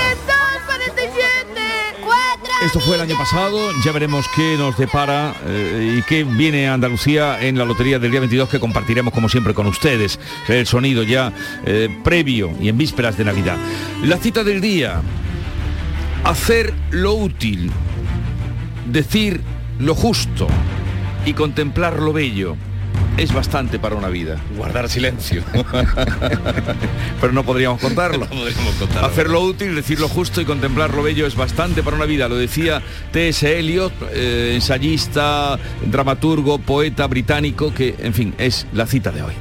3.347. 4. Esto fue el año pasado, ya veremos qué nos depara eh, y qué viene a Andalucía en la lotería del día 22 que compartiremos como siempre con ustedes. El sonido ya eh, previo y en vísperas de Navidad. La cita del día, hacer lo útil, decir lo justo y contemplar lo bello. Es bastante para una vida. Guardar silencio. Pero no podríamos contarlo. No podríamos contarlo. Hacer lo útil, decir lo justo y contemplar lo bello es bastante para una vida. Lo decía T.S. Eliot, eh, ensayista, dramaturgo, poeta británico, que, en fin, es la cita de hoy.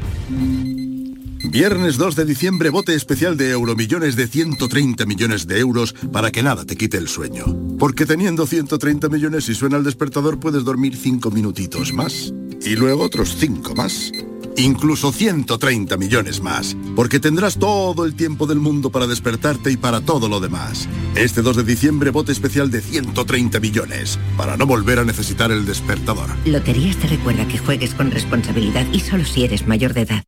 Viernes 2 de diciembre, bote especial de Euromillones de 130 millones de euros para que nada te quite el sueño. Porque teniendo 130 millones y suena el despertador puedes dormir 5 minutitos más. Y luego otros 5 más. Incluso 130 millones más. Porque tendrás todo el tiempo del mundo para despertarte y para todo lo demás. Este 2 de diciembre, bote especial de 130 millones. Para no volver a necesitar el despertador. Loterías te recuerda que juegues con responsabilidad y solo si eres mayor de edad.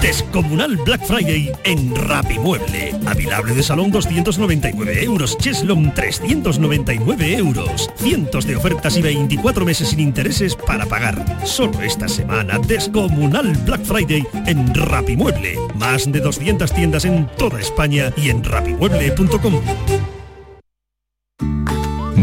Descomunal Black Friday en Rapimueble. Avilable de salón 299 euros. Cheslon 399 euros. Cientos de ofertas y 24 meses sin intereses para pagar. Solo esta semana, Descomunal Black Friday en Rapimueble. Más de 200 tiendas en toda España y en rapimueble.com.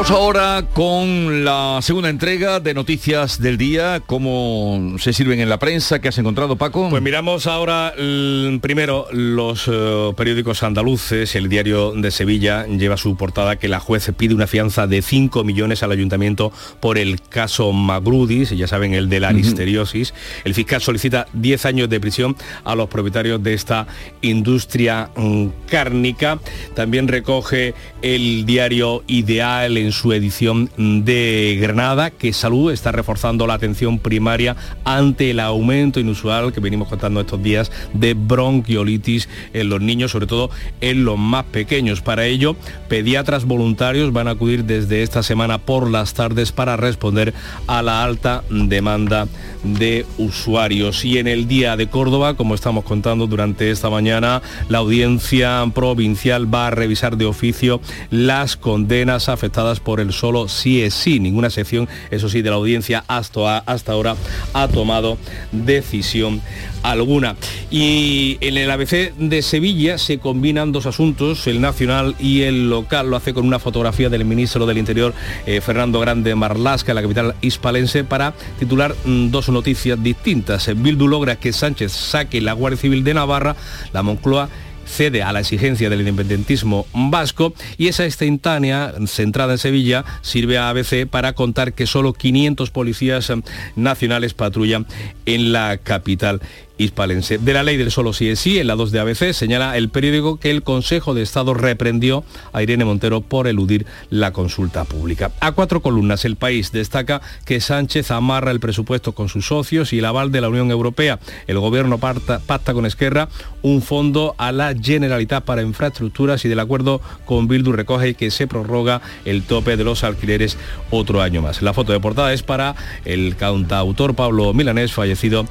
Vamos ahora con la segunda entrega de Noticias del Día, cómo se sirven en la prensa, ¿qué has encontrado, Paco? Pues miramos ahora l- primero los eh, periódicos andaluces. El diario de Sevilla lleva su portada que la juez pide una fianza de 5 millones al ayuntamiento por el caso Magrudis, ya saben, el de la listeriosis. El fiscal solicita 10 años de prisión a los propietarios de esta industria mm, cárnica. También recoge el diario Ideal en su edición de Granada que Salud está reforzando la atención primaria ante el aumento inusual que venimos contando estos días de bronquiolitis en los niños, sobre todo en los más pequeños. Para ello, pediatras voluntarios van a acudir desde esta semana por las tardes para responder a la alta demanda de usuarios. Y en el día de Córdoba, como estamos contando durante esta mañana, la audiencia provincial va a revisar de oficio las condenas afectadas por el solo sí es sí. Ninguna sección, eso sí, de la audiencia hasta, hasta ahora ha tomado decisión alguna. Y en el ABC de Sevilla se combinan dos asuntos, el nacional y el local. Lo hace con una fotografía del ministro del Interior, eh, Fernando Grande Marlasca, en la capital hispalense, para titular mm, dos noticias distintas. Bildu logra que Sánchez saque la Guardia Civil de Navarra, la Moncloa cede a la exigencia del independentismo vasco y esa instantánea centrada en Sevilla sirve a ABC para contar que solo 500 policías nacionales patrullan en la capital De la ley del solo sí es sí, en la 2 de ABC señala el periódico que el Consejo de Estado reprendió a Irene Montero por eludir la consulta pública. A cuatro columnas, el país destaca que Sánchez amarra el presupuesto con sus socios y el aval de la Unión Europea. El gobierno pacta con Esquerra un fondo a la Generalitat para infraestructuras y del acuerdo con Bildu recoge que se prorroga el tope de los alquileres otro año más. La foto de portada es para el cantautor Pablo Milanés, fallecido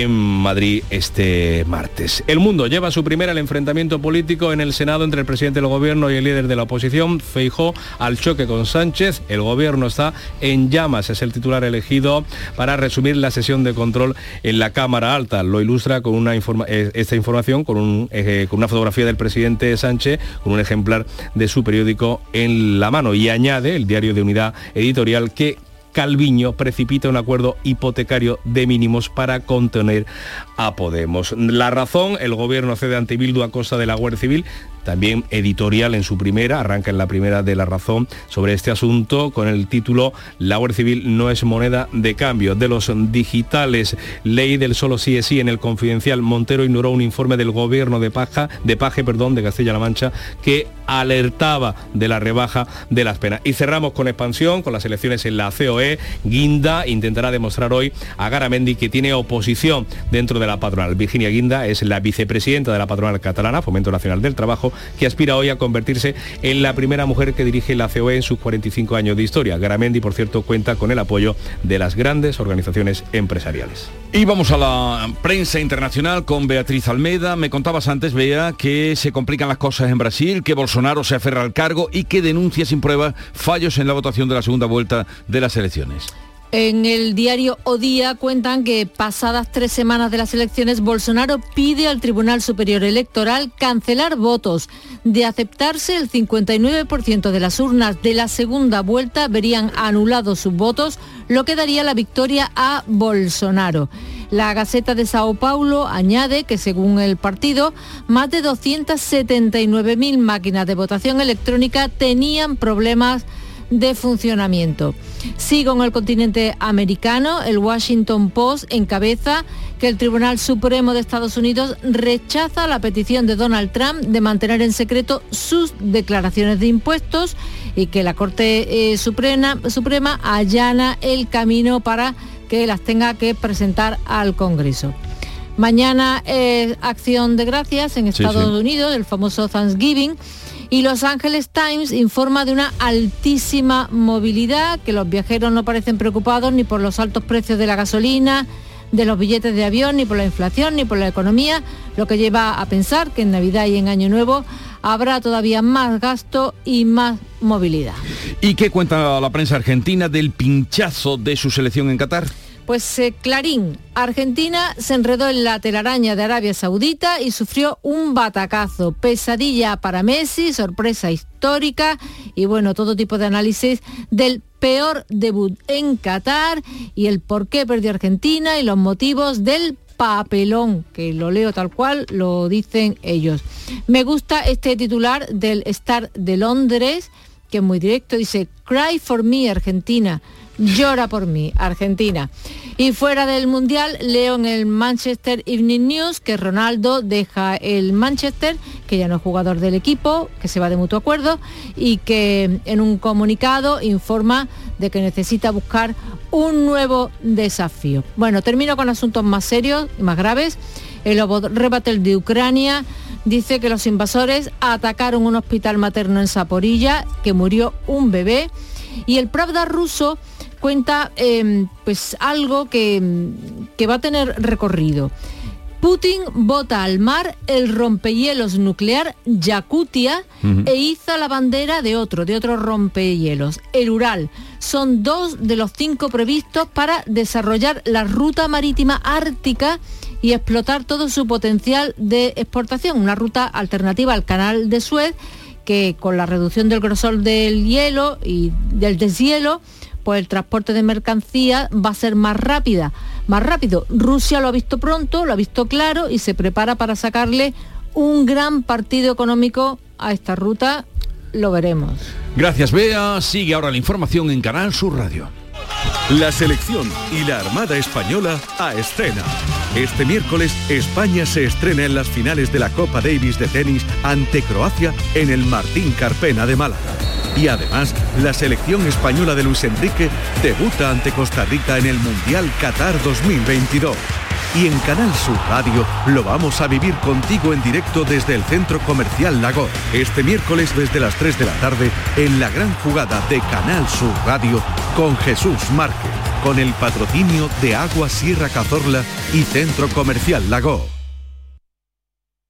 en Madrid este martes. El mundo lleva su primera el enfrentamiento político en el Senado entre el presidente del gobierno y el líder de la oposición, Feijó, al choque con Sánchez. El gobierno está en llamas, es el titular elegido para resumir la sesión de control en la Cámara Alta. Lo ilustra con una eh, esta información eh, con una fotografía del presidente Sánchez, con un ejemplar de su periódico en la mano. Y añade el diario de unidad editorial que Calviño precipita un acuerdo hipotecario de mínimos para contener a Podemos. La razón, el gobierno cede ante Bildu a costa de la Guardia Civil, también editorial en su primera, arranca en la primera de La Razón sobre este asunto con el título La Guardia Civil no es moneda de cambio. De los digitales, ley del solo sí es sí en el confidencial, Montero ignoró un informe del gobierno de Paja, de Paje, perdón, de Castilla-La Mancha, que alertaba de la rebaja de las penas. Y cerramos con expansión, con las elecciones en la COE. Guinda intentará demostrar hoy a Garamendi que tiene oposición dentro de la patronal. Virginia Guinda es la vicepresidenta de la patronal catalana, Fomento Nacional del Trabajo, que aspira hoy a convertirse en la primera mujer que dirige la COE en sus 45 años de historia. Garamendi, por cierto, cuenta con el apoyo de las grandes organizaciones empresariales. Y vamos a la prensa internacional con Beatriz Almeida. Me contabas antes, Bea, que se complican las cosas en Brasil, que Bolsonaro se aferra al cargo y que denuncia sin prueba fallos en la votación de la segunda vuelta de las elecciones. En el diario O cuentan que pasadas tres semanas de las elecciones, Bolsonaro pide al Tribunal Superior Electoral cancelar votos. De aceptarse, el 59% de las urnas de la segunda vuelta verían anulados sus votos, lo que daría la victoria a Bolsonaro. La Gaceta de Sao Paulo añade que según el partido, más de 279.000 máquinas de votación electrónica tenían problemas de funcionamiento. Sigo en el continente americano, el Washington Post encabeza que el Tribunal Supremo de Estados Unidos rechaza la petición de Donald Trump de mantener en secreto sus declaraciones de impuestos y que la Corte eh, Suprema, Suprema allana el camino para que las tenga que presentar al Congreso. Mañana es acción de gracias en Estados Unidos, el famoso Thanksgiving. Y Los Angeles Times informa de una altísima movilidad, que los viajeros no parecen preocupados ni por los altos precios de la gasolina, de los billetes de avión, ni por la inflación, ni por la economía, lo que lleva a pensar que en Navidad y en Año Nuevo habrá todavía más gasto y más movilidad. ¿Y qué cuenta la prensa argentina del pinchazo de su selección en Qatar? Pues eh, Clarín, Argentina se enredó en la telaraña de Arabia Saudita y sufrió un batacazo, pesadilla para Messi, sorpresa histórica y bueno, todo tipo de análisis del peor debut en Qatar y el por qué perdió Argentina y los motivos del papelón, que lo leo tal cual, lo dicen ellos. Me gusta este titular del Star de Londres, que es muy directo, dice, Cry for me Argentina Llora por mí, Argentina. Y fuera del Mundial, leo en el Manchester Evening News que Ronaldo deja el Manchester, que ya no es jugador del equipo, que se va de mutuo acuerdo y que en un comunicado informa de que necesita buscar un nuevo desafío. Bueno, termino con asuntos más serios y más graves. El Oborebatel de Ucrania dice que los invasores atacaron un hospital materno en Zaporilla, que murió un bebé. Y el Pravda ruso cuenta em, pues algo que, que va a tener recorrido. Putin bota al mar el rompehielos nuclear Yakutia e iza la bandera de otro, de otro rompehielos, el Ural. Son dos de los cinco previstos para desarrollar la ruta marítima ártica y explotar todo su potencial de exportación, una ruta alternativa al canal de Suez que con la reducción del grosor del hielo y del deshielo, pues el transporte de mercancías va a ser más rápida, más rápido. Rusia lo ha visto pronto, lo ha visto claro y se prepara para sacarle un gran partido económico a esta ruta. Lo veremos. Gracias, Bea. Sigue ahora la información en Canal Sur Radio. La selección y la Armada Española a escena. Este miércoles España se estrena en las finales de la Copa Davis de tenis ante Croacia en el Martín Carpena de Málaga. Y además, la selección española de Luis Enrique debuta ante Costa Rica en el Mundial Qatar 2022. Y en Canal Sur Radio lo vamos a vivir contigo en directo desde el Centro Comercial Lago. Este miércoles desde las 3 de la tarde en la gran jugada de Canal Sur Radio con Jesús Márquez, con el patrocinio de Agua Sierra Cazorla y Centro Comercial Lago.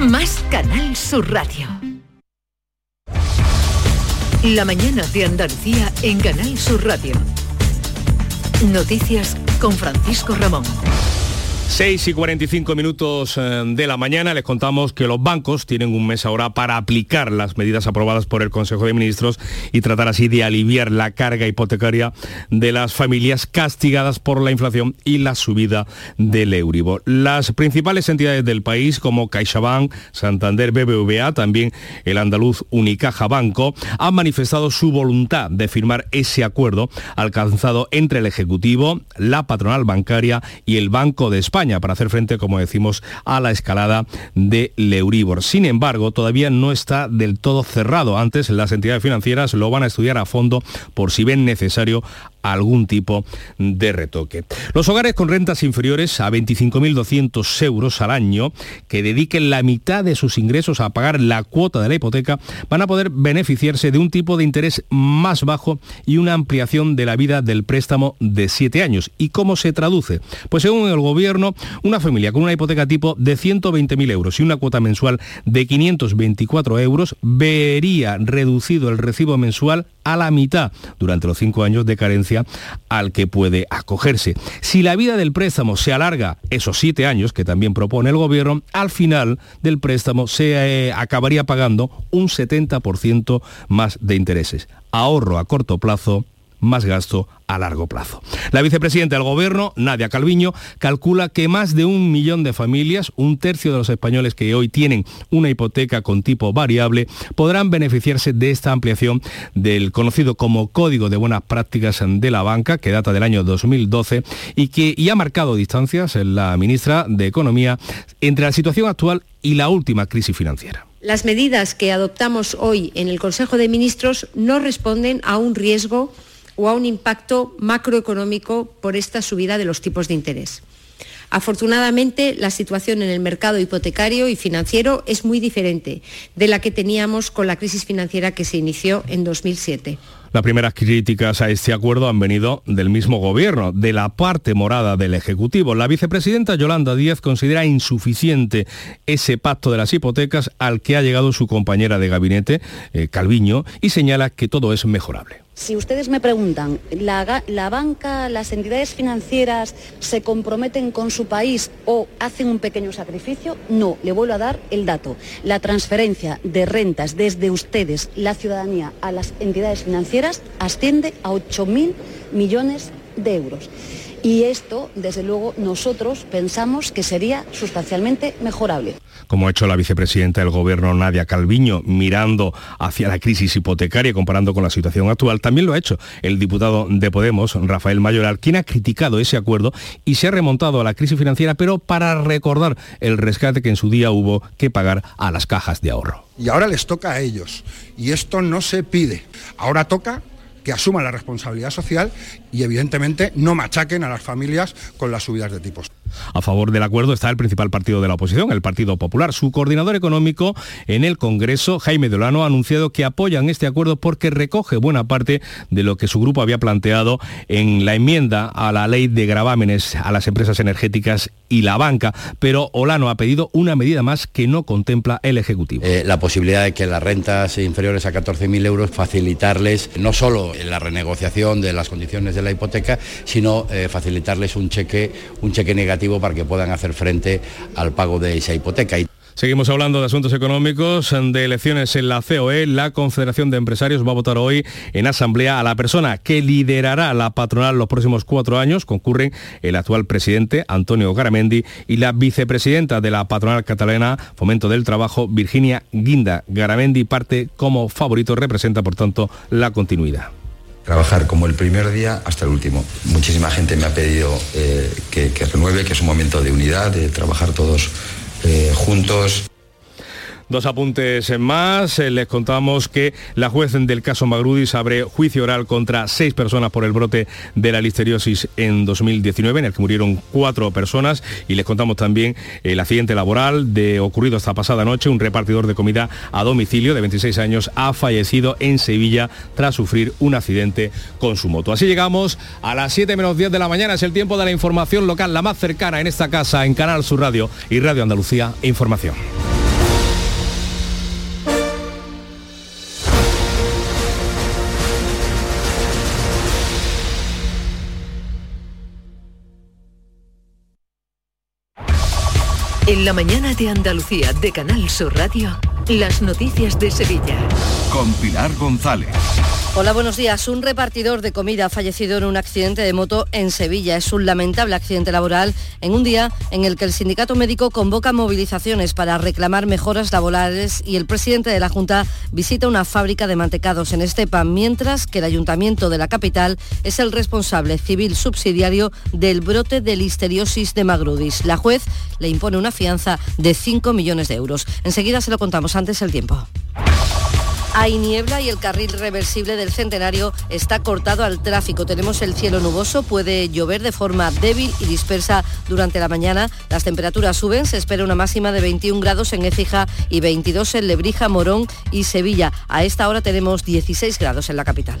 más Canal Sur Radio. La mañana de Andalucía en Canal Sur Radio. Noticias con Francisco Ramón. 6 y 45 minutos eh, de la mañana les contamos que los bancos tienen un mes ahora para aplicar las medidas aprobadas por el Consejo de Ministros y tratar así de aliviar la carga hipotecaria de las familias castigadas por la inflación y la subida del Euribor. Las principales entidades del país como CaixaBank, Santander, BBVA, también el andaluz Unicaja Banco, han manifestado su voluntad de firmar ese acuerdo alcanzado entre el Ejecutivo, la patronal bancaria y el Banco de España para hacer frente, como decimos, a la escalada del Euribor. Sin embargo, todavía no está del todo cerrado. Antes, las entidades financieras lo van a estudiar a fondo por si ven necesario algún tipo de retoque. Los hogares con rentas inferiores a 25.200 euros al año que dediquen la mitad de sus ingresos a pagar la cuota de la hipoteca van a poder beneficiarse de un tipo de interés más bajo y una ampliación de la vida del préstamo de 7 años. ¿Y cómo se traduce? Pues según el gobierno, una familia con una hipoteca tipo de 120.000 euros y una cuota mensual de 524 euros vería reducido el recibo mensual a la mitad durante los cinco años de carencia al que puede acogerse. Si la vida del préstamo se alarga esos siete años que también propone el gobierno, al final del préstamo se eh, acabaría pagando un 70% más de intereses. Ahorro a corto plazo, más gasto a largo plazo. La vicepresidenta del Gobierno, Nadia Calviño, calcula que más de un millón de familias, un tercio de los españoles que hoy tienen una hipoteca con tipo variable, podrán beneficiarse de esta ampliación del conocido como Código de Buenas Prácticas de la Banca, que data del año 2012 y que ha marcado distancias en la ministra de Economía entre la situación actual y la última crisis financiera. Las medidas que adoptamos hoy en el Consejo de Ministros no responden a un riesgo o a un impacto macroeconómico por esta subida de los tipos de interés. Afortunadamente, la situación en el mercado hipotecario y financiero es muy diferente de la que teníamos con la crisis financiera que se inició en 2007. Las primeras críticas a este acuerdo han venido del mismo gobierno, de la parte morada del Ejecutivo. La vicepresidenta Yolanda Díaz considera insuficiente ese pacto de las hipotecas al que ha llegado su compañera de gabinete, eh, Calviño, y señala que todo es mejorable. Si ustedes me preguntan, ¿la, ¿la, banca, las entidades financieras se comprometen con su país o hacen un pequeño sacrificio? No, le vuelvo a dar el dato. La transferencia de rentas desde ustedes, la ciudadanía, a las entidades financieras asciende a 8.000 millones de euros. Y esto, desde luego, nosotros pensamos que sería sustancialmente mejorable. Como ha hecho la vicepresidenta del Gobierno, Nadia Calviño, mirando hacia la crisis hipotecaria, comparando con la situación actual, también lo ha hecho el diputado de Podemos, Rafael Mayoral, quien ha criticado ese acuerdo y se ha remontado a la crisis financiera, pero para recordar el rescate que en su día hubo que pagar a las cajas de ahorro. Y ahora les toca a ellos. Y esto no se pide. Ahora toca que asuman la responsabilidad social y evidentemente no machaquen a las familias con las subidas de tipos. A favor del acuerdo está el principal partido de la oposición, el Partido Popular. Su coordinador económico en el Congreso, Jaime Dolano, ha anunciado que apoyan este acuerdo porque recoge buena parte de lo que su grupo había planteado en la enmienda a la ley de gravámenes a las empresas energéticas y la banca. Pero Olano ha pedido una medida más que no contempla el Ejecutivo. Eh, la posibilidad de que las rentas inferiores a 14.000 euros facilitarles no solo la renegociación de las condiciones de la hipoteca, sino eh, facilitarles un cheque, un cheque negativo para que puedan hacer frente al pago de esa hipoteca. Seguimos hablando de asuntos económicos, de elecciones en la COE. La Confederación de Empresarios va a votar hoy en asamblea a la persona que liderará la patronal los próximos cuatro años. Concurren el actual presidente, Antonio Garamendi, y la vicepresidenta de la patronal catalana Fomento del Trabajo, Virginia Guinda. Garamendi parte como favorito, representa por tanto la continuidad trabajar como el primer día hasta el último. Muchísima gente me ha pedido eh, que, que, renueve, que es un momento de unidad, de trabajar todos eh, juntos. Dos apuntes más. Eh, les contamos que la juez del caso Magrudis abre juicio oral contra seis personas por el brote de la listeriosis en 2019, en el que murieron cuatro personas. Y les contamos también el accidente laboral de ocurrido esta pasada noche. Un repartidor de comida a domicilio de 26 años ha fallecido en Sevilla tras sufrir un accidente con su moto. Así llegamos a las 7 menos 10 de la mañana. Es el tiempo de la información local, la más cercana en esta casa, en Canal Sur Radio y Radio Andalucía Información. La mañana de Andalucía de Canal Sur Radio, las noticias de Sevilla. Con Pilar González. Hola, buenos días. Un repartidor de comida ha fallecido en un accidente de moto en Sevilla. Es un lamentable accidente laboral en un día en el que el sindicato médico convoca movilizaciones para reclamar mejoras laborales y el presidente de la Junta visita una fábrica de mantecados en Estepa, mientras que el ayuntamiento de la capital es el responsable civil subsidiario del brote de listeriosis de Magrudis. La juez le impone una fianza de 5 millones de euros. Enseguida se lo contamos antes el tiempo. Hay niebla y el carril reversible del centenario está cortado al tráfico. Tenemos el cielo nuboso, puede llover de forma débil y dispersa durante la mañana. Las temperaturas suben, se espera una máxima de 21 grados en Écija y 22 en Lebrija, Morón y Sevilla. A esta hora tenemos 16 grados en la capital.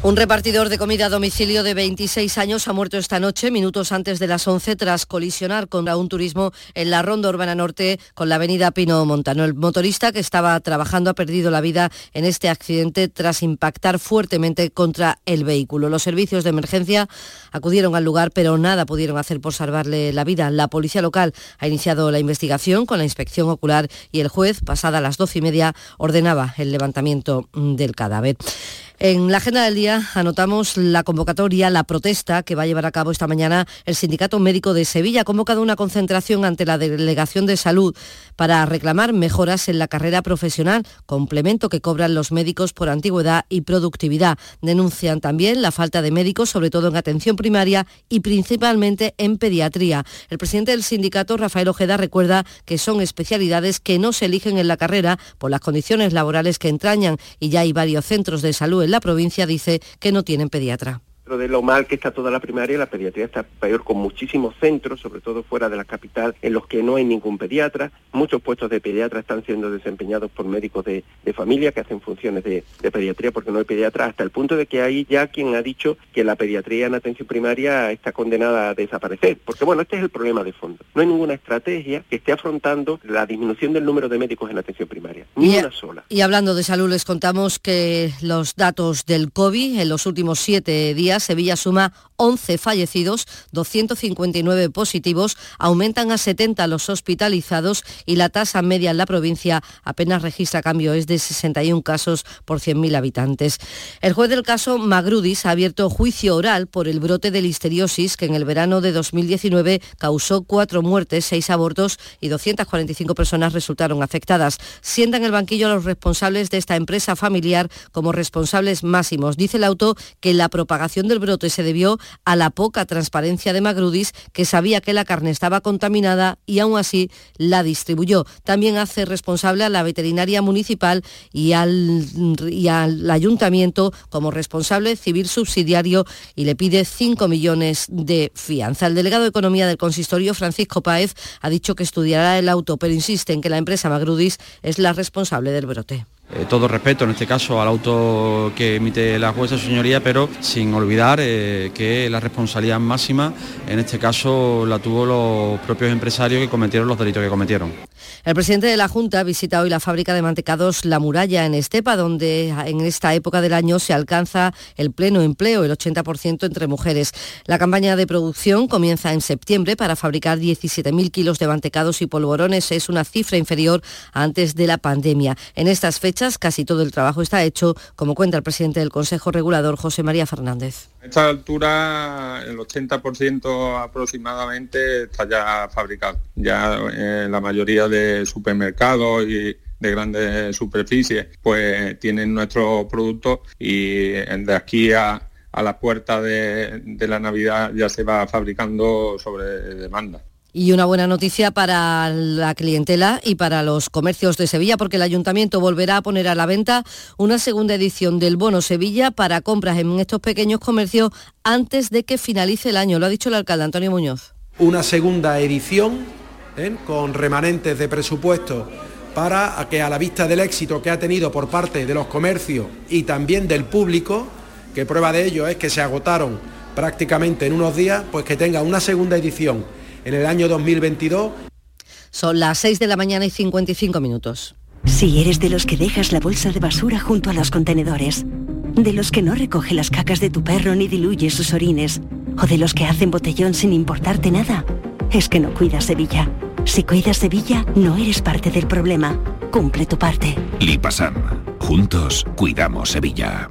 Un repartidor de comida a domicilio de 26 años ha muerto esta noche, minutos antes de las 11, tras colisionar contra un turismo en la Ronda Urbana Norte con la avenida Pino Montano. El motorista que estaba trabajando ha perdido la vida en este accidente tras impactar fuertemente contra el vehículo. Los servicios de emergencia acudieron al lugar, pero nada pudieron hacer por salvarle la vida. La policía local ha iniciado la investigación con la inspección ocular y el juez, pasada las doce y media, ordenaba el levantamiento del cadáver. En la agenda del día anotamos la convocatoria, la protesta que va a llevar a cabo esta mañana el Sindicato Médico de Sevilla. Ha convocado una concentración ante la Delegación de Salud para reclamar mejoras en la carrera profesional, complemento que cobran los médicos por antigüedad y productividad. Denuncian también la falta de médicos, sobre todo en atención primaria y principalmente en pediatría. El presidente del sindicato, Rafael Ojeda, recuerda que son especialidades que no se eligen en la carrera por las condiciones laborales que entrañan y ya hay varios centros de salud en la provincia dice que no tienen pediatra de lo mal que está toda la primaria, la pediatría está peor con muchísimos centros, sobre todo fuera de la capital, en los que no hay ningún pediatra. Muchos puestos de pediatra están siendo desempeñados por médicos de, familia que hacen funciones de, pediatría porque no hay pediatra, hasta el punto de que hay ya quien ha dicho que la pediatría en atención primaria está condenada a desaparecer. Porque bueno, este es el problema de fondo. No hay ninguna estrategia que esté afrontando la disminución del número de médicos en atención primaria. Ni una sola. Y hablando de salud, les contamos que los datos del COVID en los últimos siete días Sevilla suma 11 fallecidos, 259 positivos, aumentan a 70 los hospitalizados y la tasa media en la provincia apenas registra cambio, es de 61 casos por 100.000 habitantes. El juez del caso Magrudis ha abierto juicio oral por el brote de listeriosis que en el verano de 2019 causó cuatro muertes, seis abortos y 245 personas resultaron afectadas. Sientan el banquillo a los responsables de esta empresa familiar como responsables máximos. Dice el auto que la propagación del brote se debió a la poca transparencia de Magrudis, que sabía que la carne estaba contaminada y aún así la distribuyó. También hace responsable a la veterinaria municipal y al, y al ayuntamiento como responsable civil subsidiario y le pide 5 millones de fianza. El delegado de Economía del Consistorio, Francisco Páez, ha dicho que estudiará el auto, pero insiste en que la empresa Magrudis es la responsable del brote. Eh, todo respeto en este caso al auto que emite la jueza, señoría, pero sin olvidar eh, que la responsabilidad máxima en este caso la tuvo los propios empresarios que cometieron los delitos que cometieron. El presidente de la Junta ha visitado hoy la fábrica de mantecados La Muralla en Estepa, donde en esta época del año se alcanza el pleno empleo, el 80% entre mujeres. La campaña de producción comienza en septiembre para fabricar 17.000 kilos de mantecados y polvorones. Es una cifra inferior a antes de la pandemia. En estas fechas casi todo el trabajo está hecho, como cuenta el presidente del Consejo Regulador, José María Fernández. A esta altura, el 80% aproximadamente está ya fabricado. Ya en la mayoría de supermercados y de grandes superficies, pues tienen nuestros productos y de aquí a, la puerta de la Navidad ya se va fabricando sobre demanda. Y una buena noticia para la clientela y para los comercios de Sevilla, porque el ayuntamiento volverá a poner a la venta una segunda edición del Bono Sevilla para compras en estos pequeños comercios antes de que finalice el año. Lo ha dicho el alcalde Antonio Muñoz. Una segunda edición ¿eh? con remanentes de presupuesto para que a la vista del éxito que ha tenido por parte de los comercios y también del público, que prueba de ello es que se agotaron prácticamente en unos días, pues que tenga una segunda edición en el año 2022. Son las 6 de la mañana y 55 minutos. Si eres de los que dejas la bolsa de basura junto a los contenedores, de los que no recoge las cacas de tu perro ni diluye sus orines, o de los que hacen botellón sin importarte nada, es que no cuidas Sevilla. Si cuidas Sevilla, no eres parte del problema. Cumple tu parte. Lipasam. Juntos cuidamos Sevilla.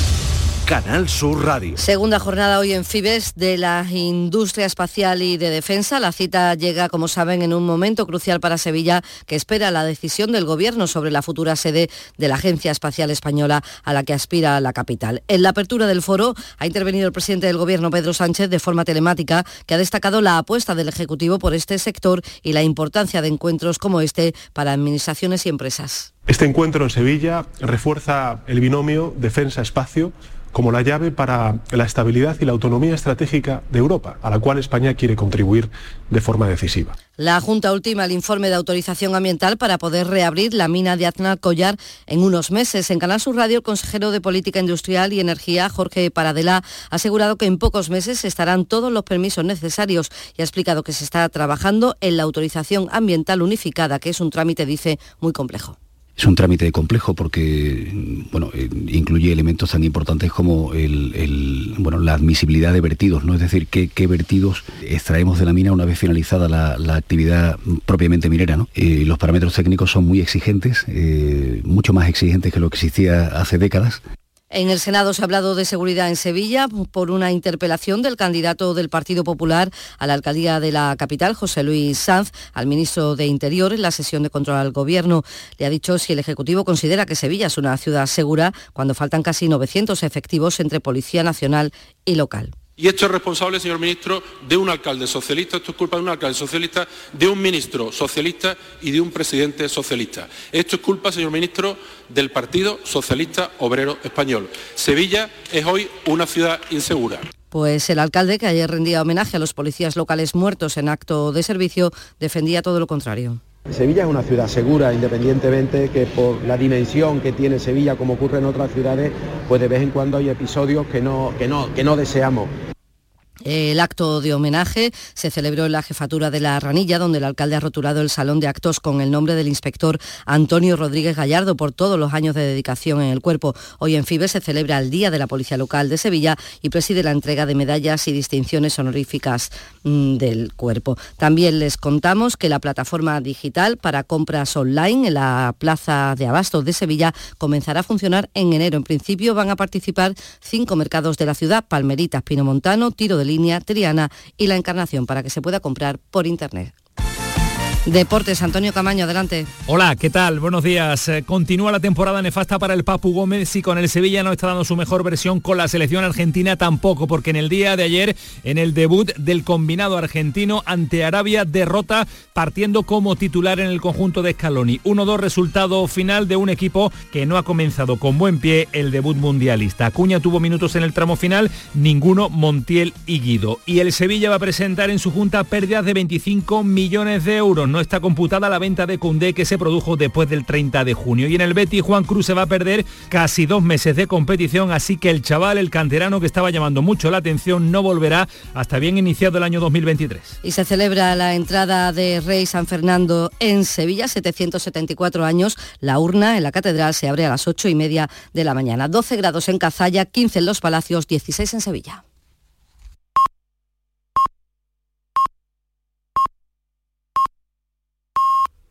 Canal Sur Radio. Segunda jornada hoy en Fibes de la industria espacial y de defensa. La cita llega, como saben, en un momento crucial para Sevilla, que espera la decisión del Gobierno sobre la futura sede de la Agencia Espacial Española a la que aspira la capital. En la apertura del foro ha intervenido el presidente del Gobierno, Pedro Sánchez, de forma telemática, que ha destacado la apuesta del Ejecutivo por este sector y la importancia de encuentros como este para administraciones y empresas. Este encuentro en Sevilla refuerza el binomio defensa-espacio como la llave para la estabilidad y la autonomía estratégica de Europa, a la cual España quiere contribuir de forma decisiva. La Junta ultima el informe de autorización ambiental para poder reabrir la mina de Aznar Collar en unos meses. En Canal Sur Radio, el consejero de Política Industrial y Energía, Jorge Paradela, ha asegurado que en pocos meses estarán todos los permisos necesarios y ha explicado que se está trabajando en la autorización ambiental unificada, que es un trámite, dice, muy complejo. Es un trámite complejo porque bueno, eh, incluye elementos tan importantes como la admisibilidad de vertidos, ¿no? es decir, qué, vertidos extraemos de la mina una vez finalizada la, actividad propiamente minera. ¿no? Eh, los parámetros técnicos son muy exigentes, eh, mucho más exigentes que lo que existía hace décadas En el Senado se ha hablado de seguridad en Sevilla por una interpelación del candidato del Partido Popular a la alcaldía de la capital, José Luis Sanz, al ministro de Interior en la sesión de control al Gobierno. Le ha dicho si el Ejecutivo considera que Sevilla es una ciudad segura cuando faltan casi 900 efectivos entre Policía Nacional y local. Y esto es responsable, señor ministro, de un alcalde socialista, esto es culpa de un alcalde socialista, de un ministro socialista y de un presidente socialista. Esto es culpa, señor ministro, del Partido Socialista Obrero Español. Sevilla es hoy una ciudad insegura. Pues el alcalde, que ayer rendía homenaje a los policías locales muertos en acto de servicio, defendía todo lo contrario. Sevilla es una ciudad segura, independientemente que por la dimensión que tiene Sevilla, como ocurre en otras ciudades, pues de vez en cuando hay episodios que no, que no, que no deseamos. El acto de homenaje se celebró en la jefatura de la Ranilla, donde el alcalde ha rotulado el salón de actos con el nombre del inspector Antonio Rodríguez Gallardo por todos los años de dedicación en el cuerpo. Hoy en FIBE se celebra el Día de la Policía Local de Sevilla y preside la entrega de medallas y distinciones honoríficas mm, del cuerpo. También les contamos que la plataforma digital para compras online en la Plaza de Abastos de Sevilla comenzará a funcionar en enero. En principio van a participar cinco mercados de la ciudad, Palmeritas, Pinomontano, Tiro del línea Triana y la Encarnación para que se pueda comprar por internet. Deportes, Antonio Camaño, adelante. Hola, ¿qué tal? Buenos días. Eh, continúa la temporada nefasta para el Papu Gómez y con el Sevilla no está dando su mejor versión con la selección argentina tampoco, porque en el día de ayer, en el debut del combinado argentino ante Arabia, derrota partiendo como titular en el conjunto de Scaloni. 1-2 resultado final de un equipo que no ha comenzado con buen pie el debut mundialista. Acuña tuvo minutos en el tramo final, ninguno Montiel y Guido. Y el Sevilla va a presentar en su junta pérdidas de 25 millones de euros no está computada la venta de Cundé que se produjo después del 30 de junio. Y en el Betis Juan Cruz se va a perder casi dos meses de competición, así que el chaval, el canterano que estaba llamando mucho la atención, no volverá hasta bien iniciado el año 2023. Y se celebra la entrada de Rey San Fernando en Sevilla, 774 años. La urna en la catedral se abre a las 8 y media de la mañana. 12 grados en Cazalla, 15 en Los Palacios, 16 en Sevilla.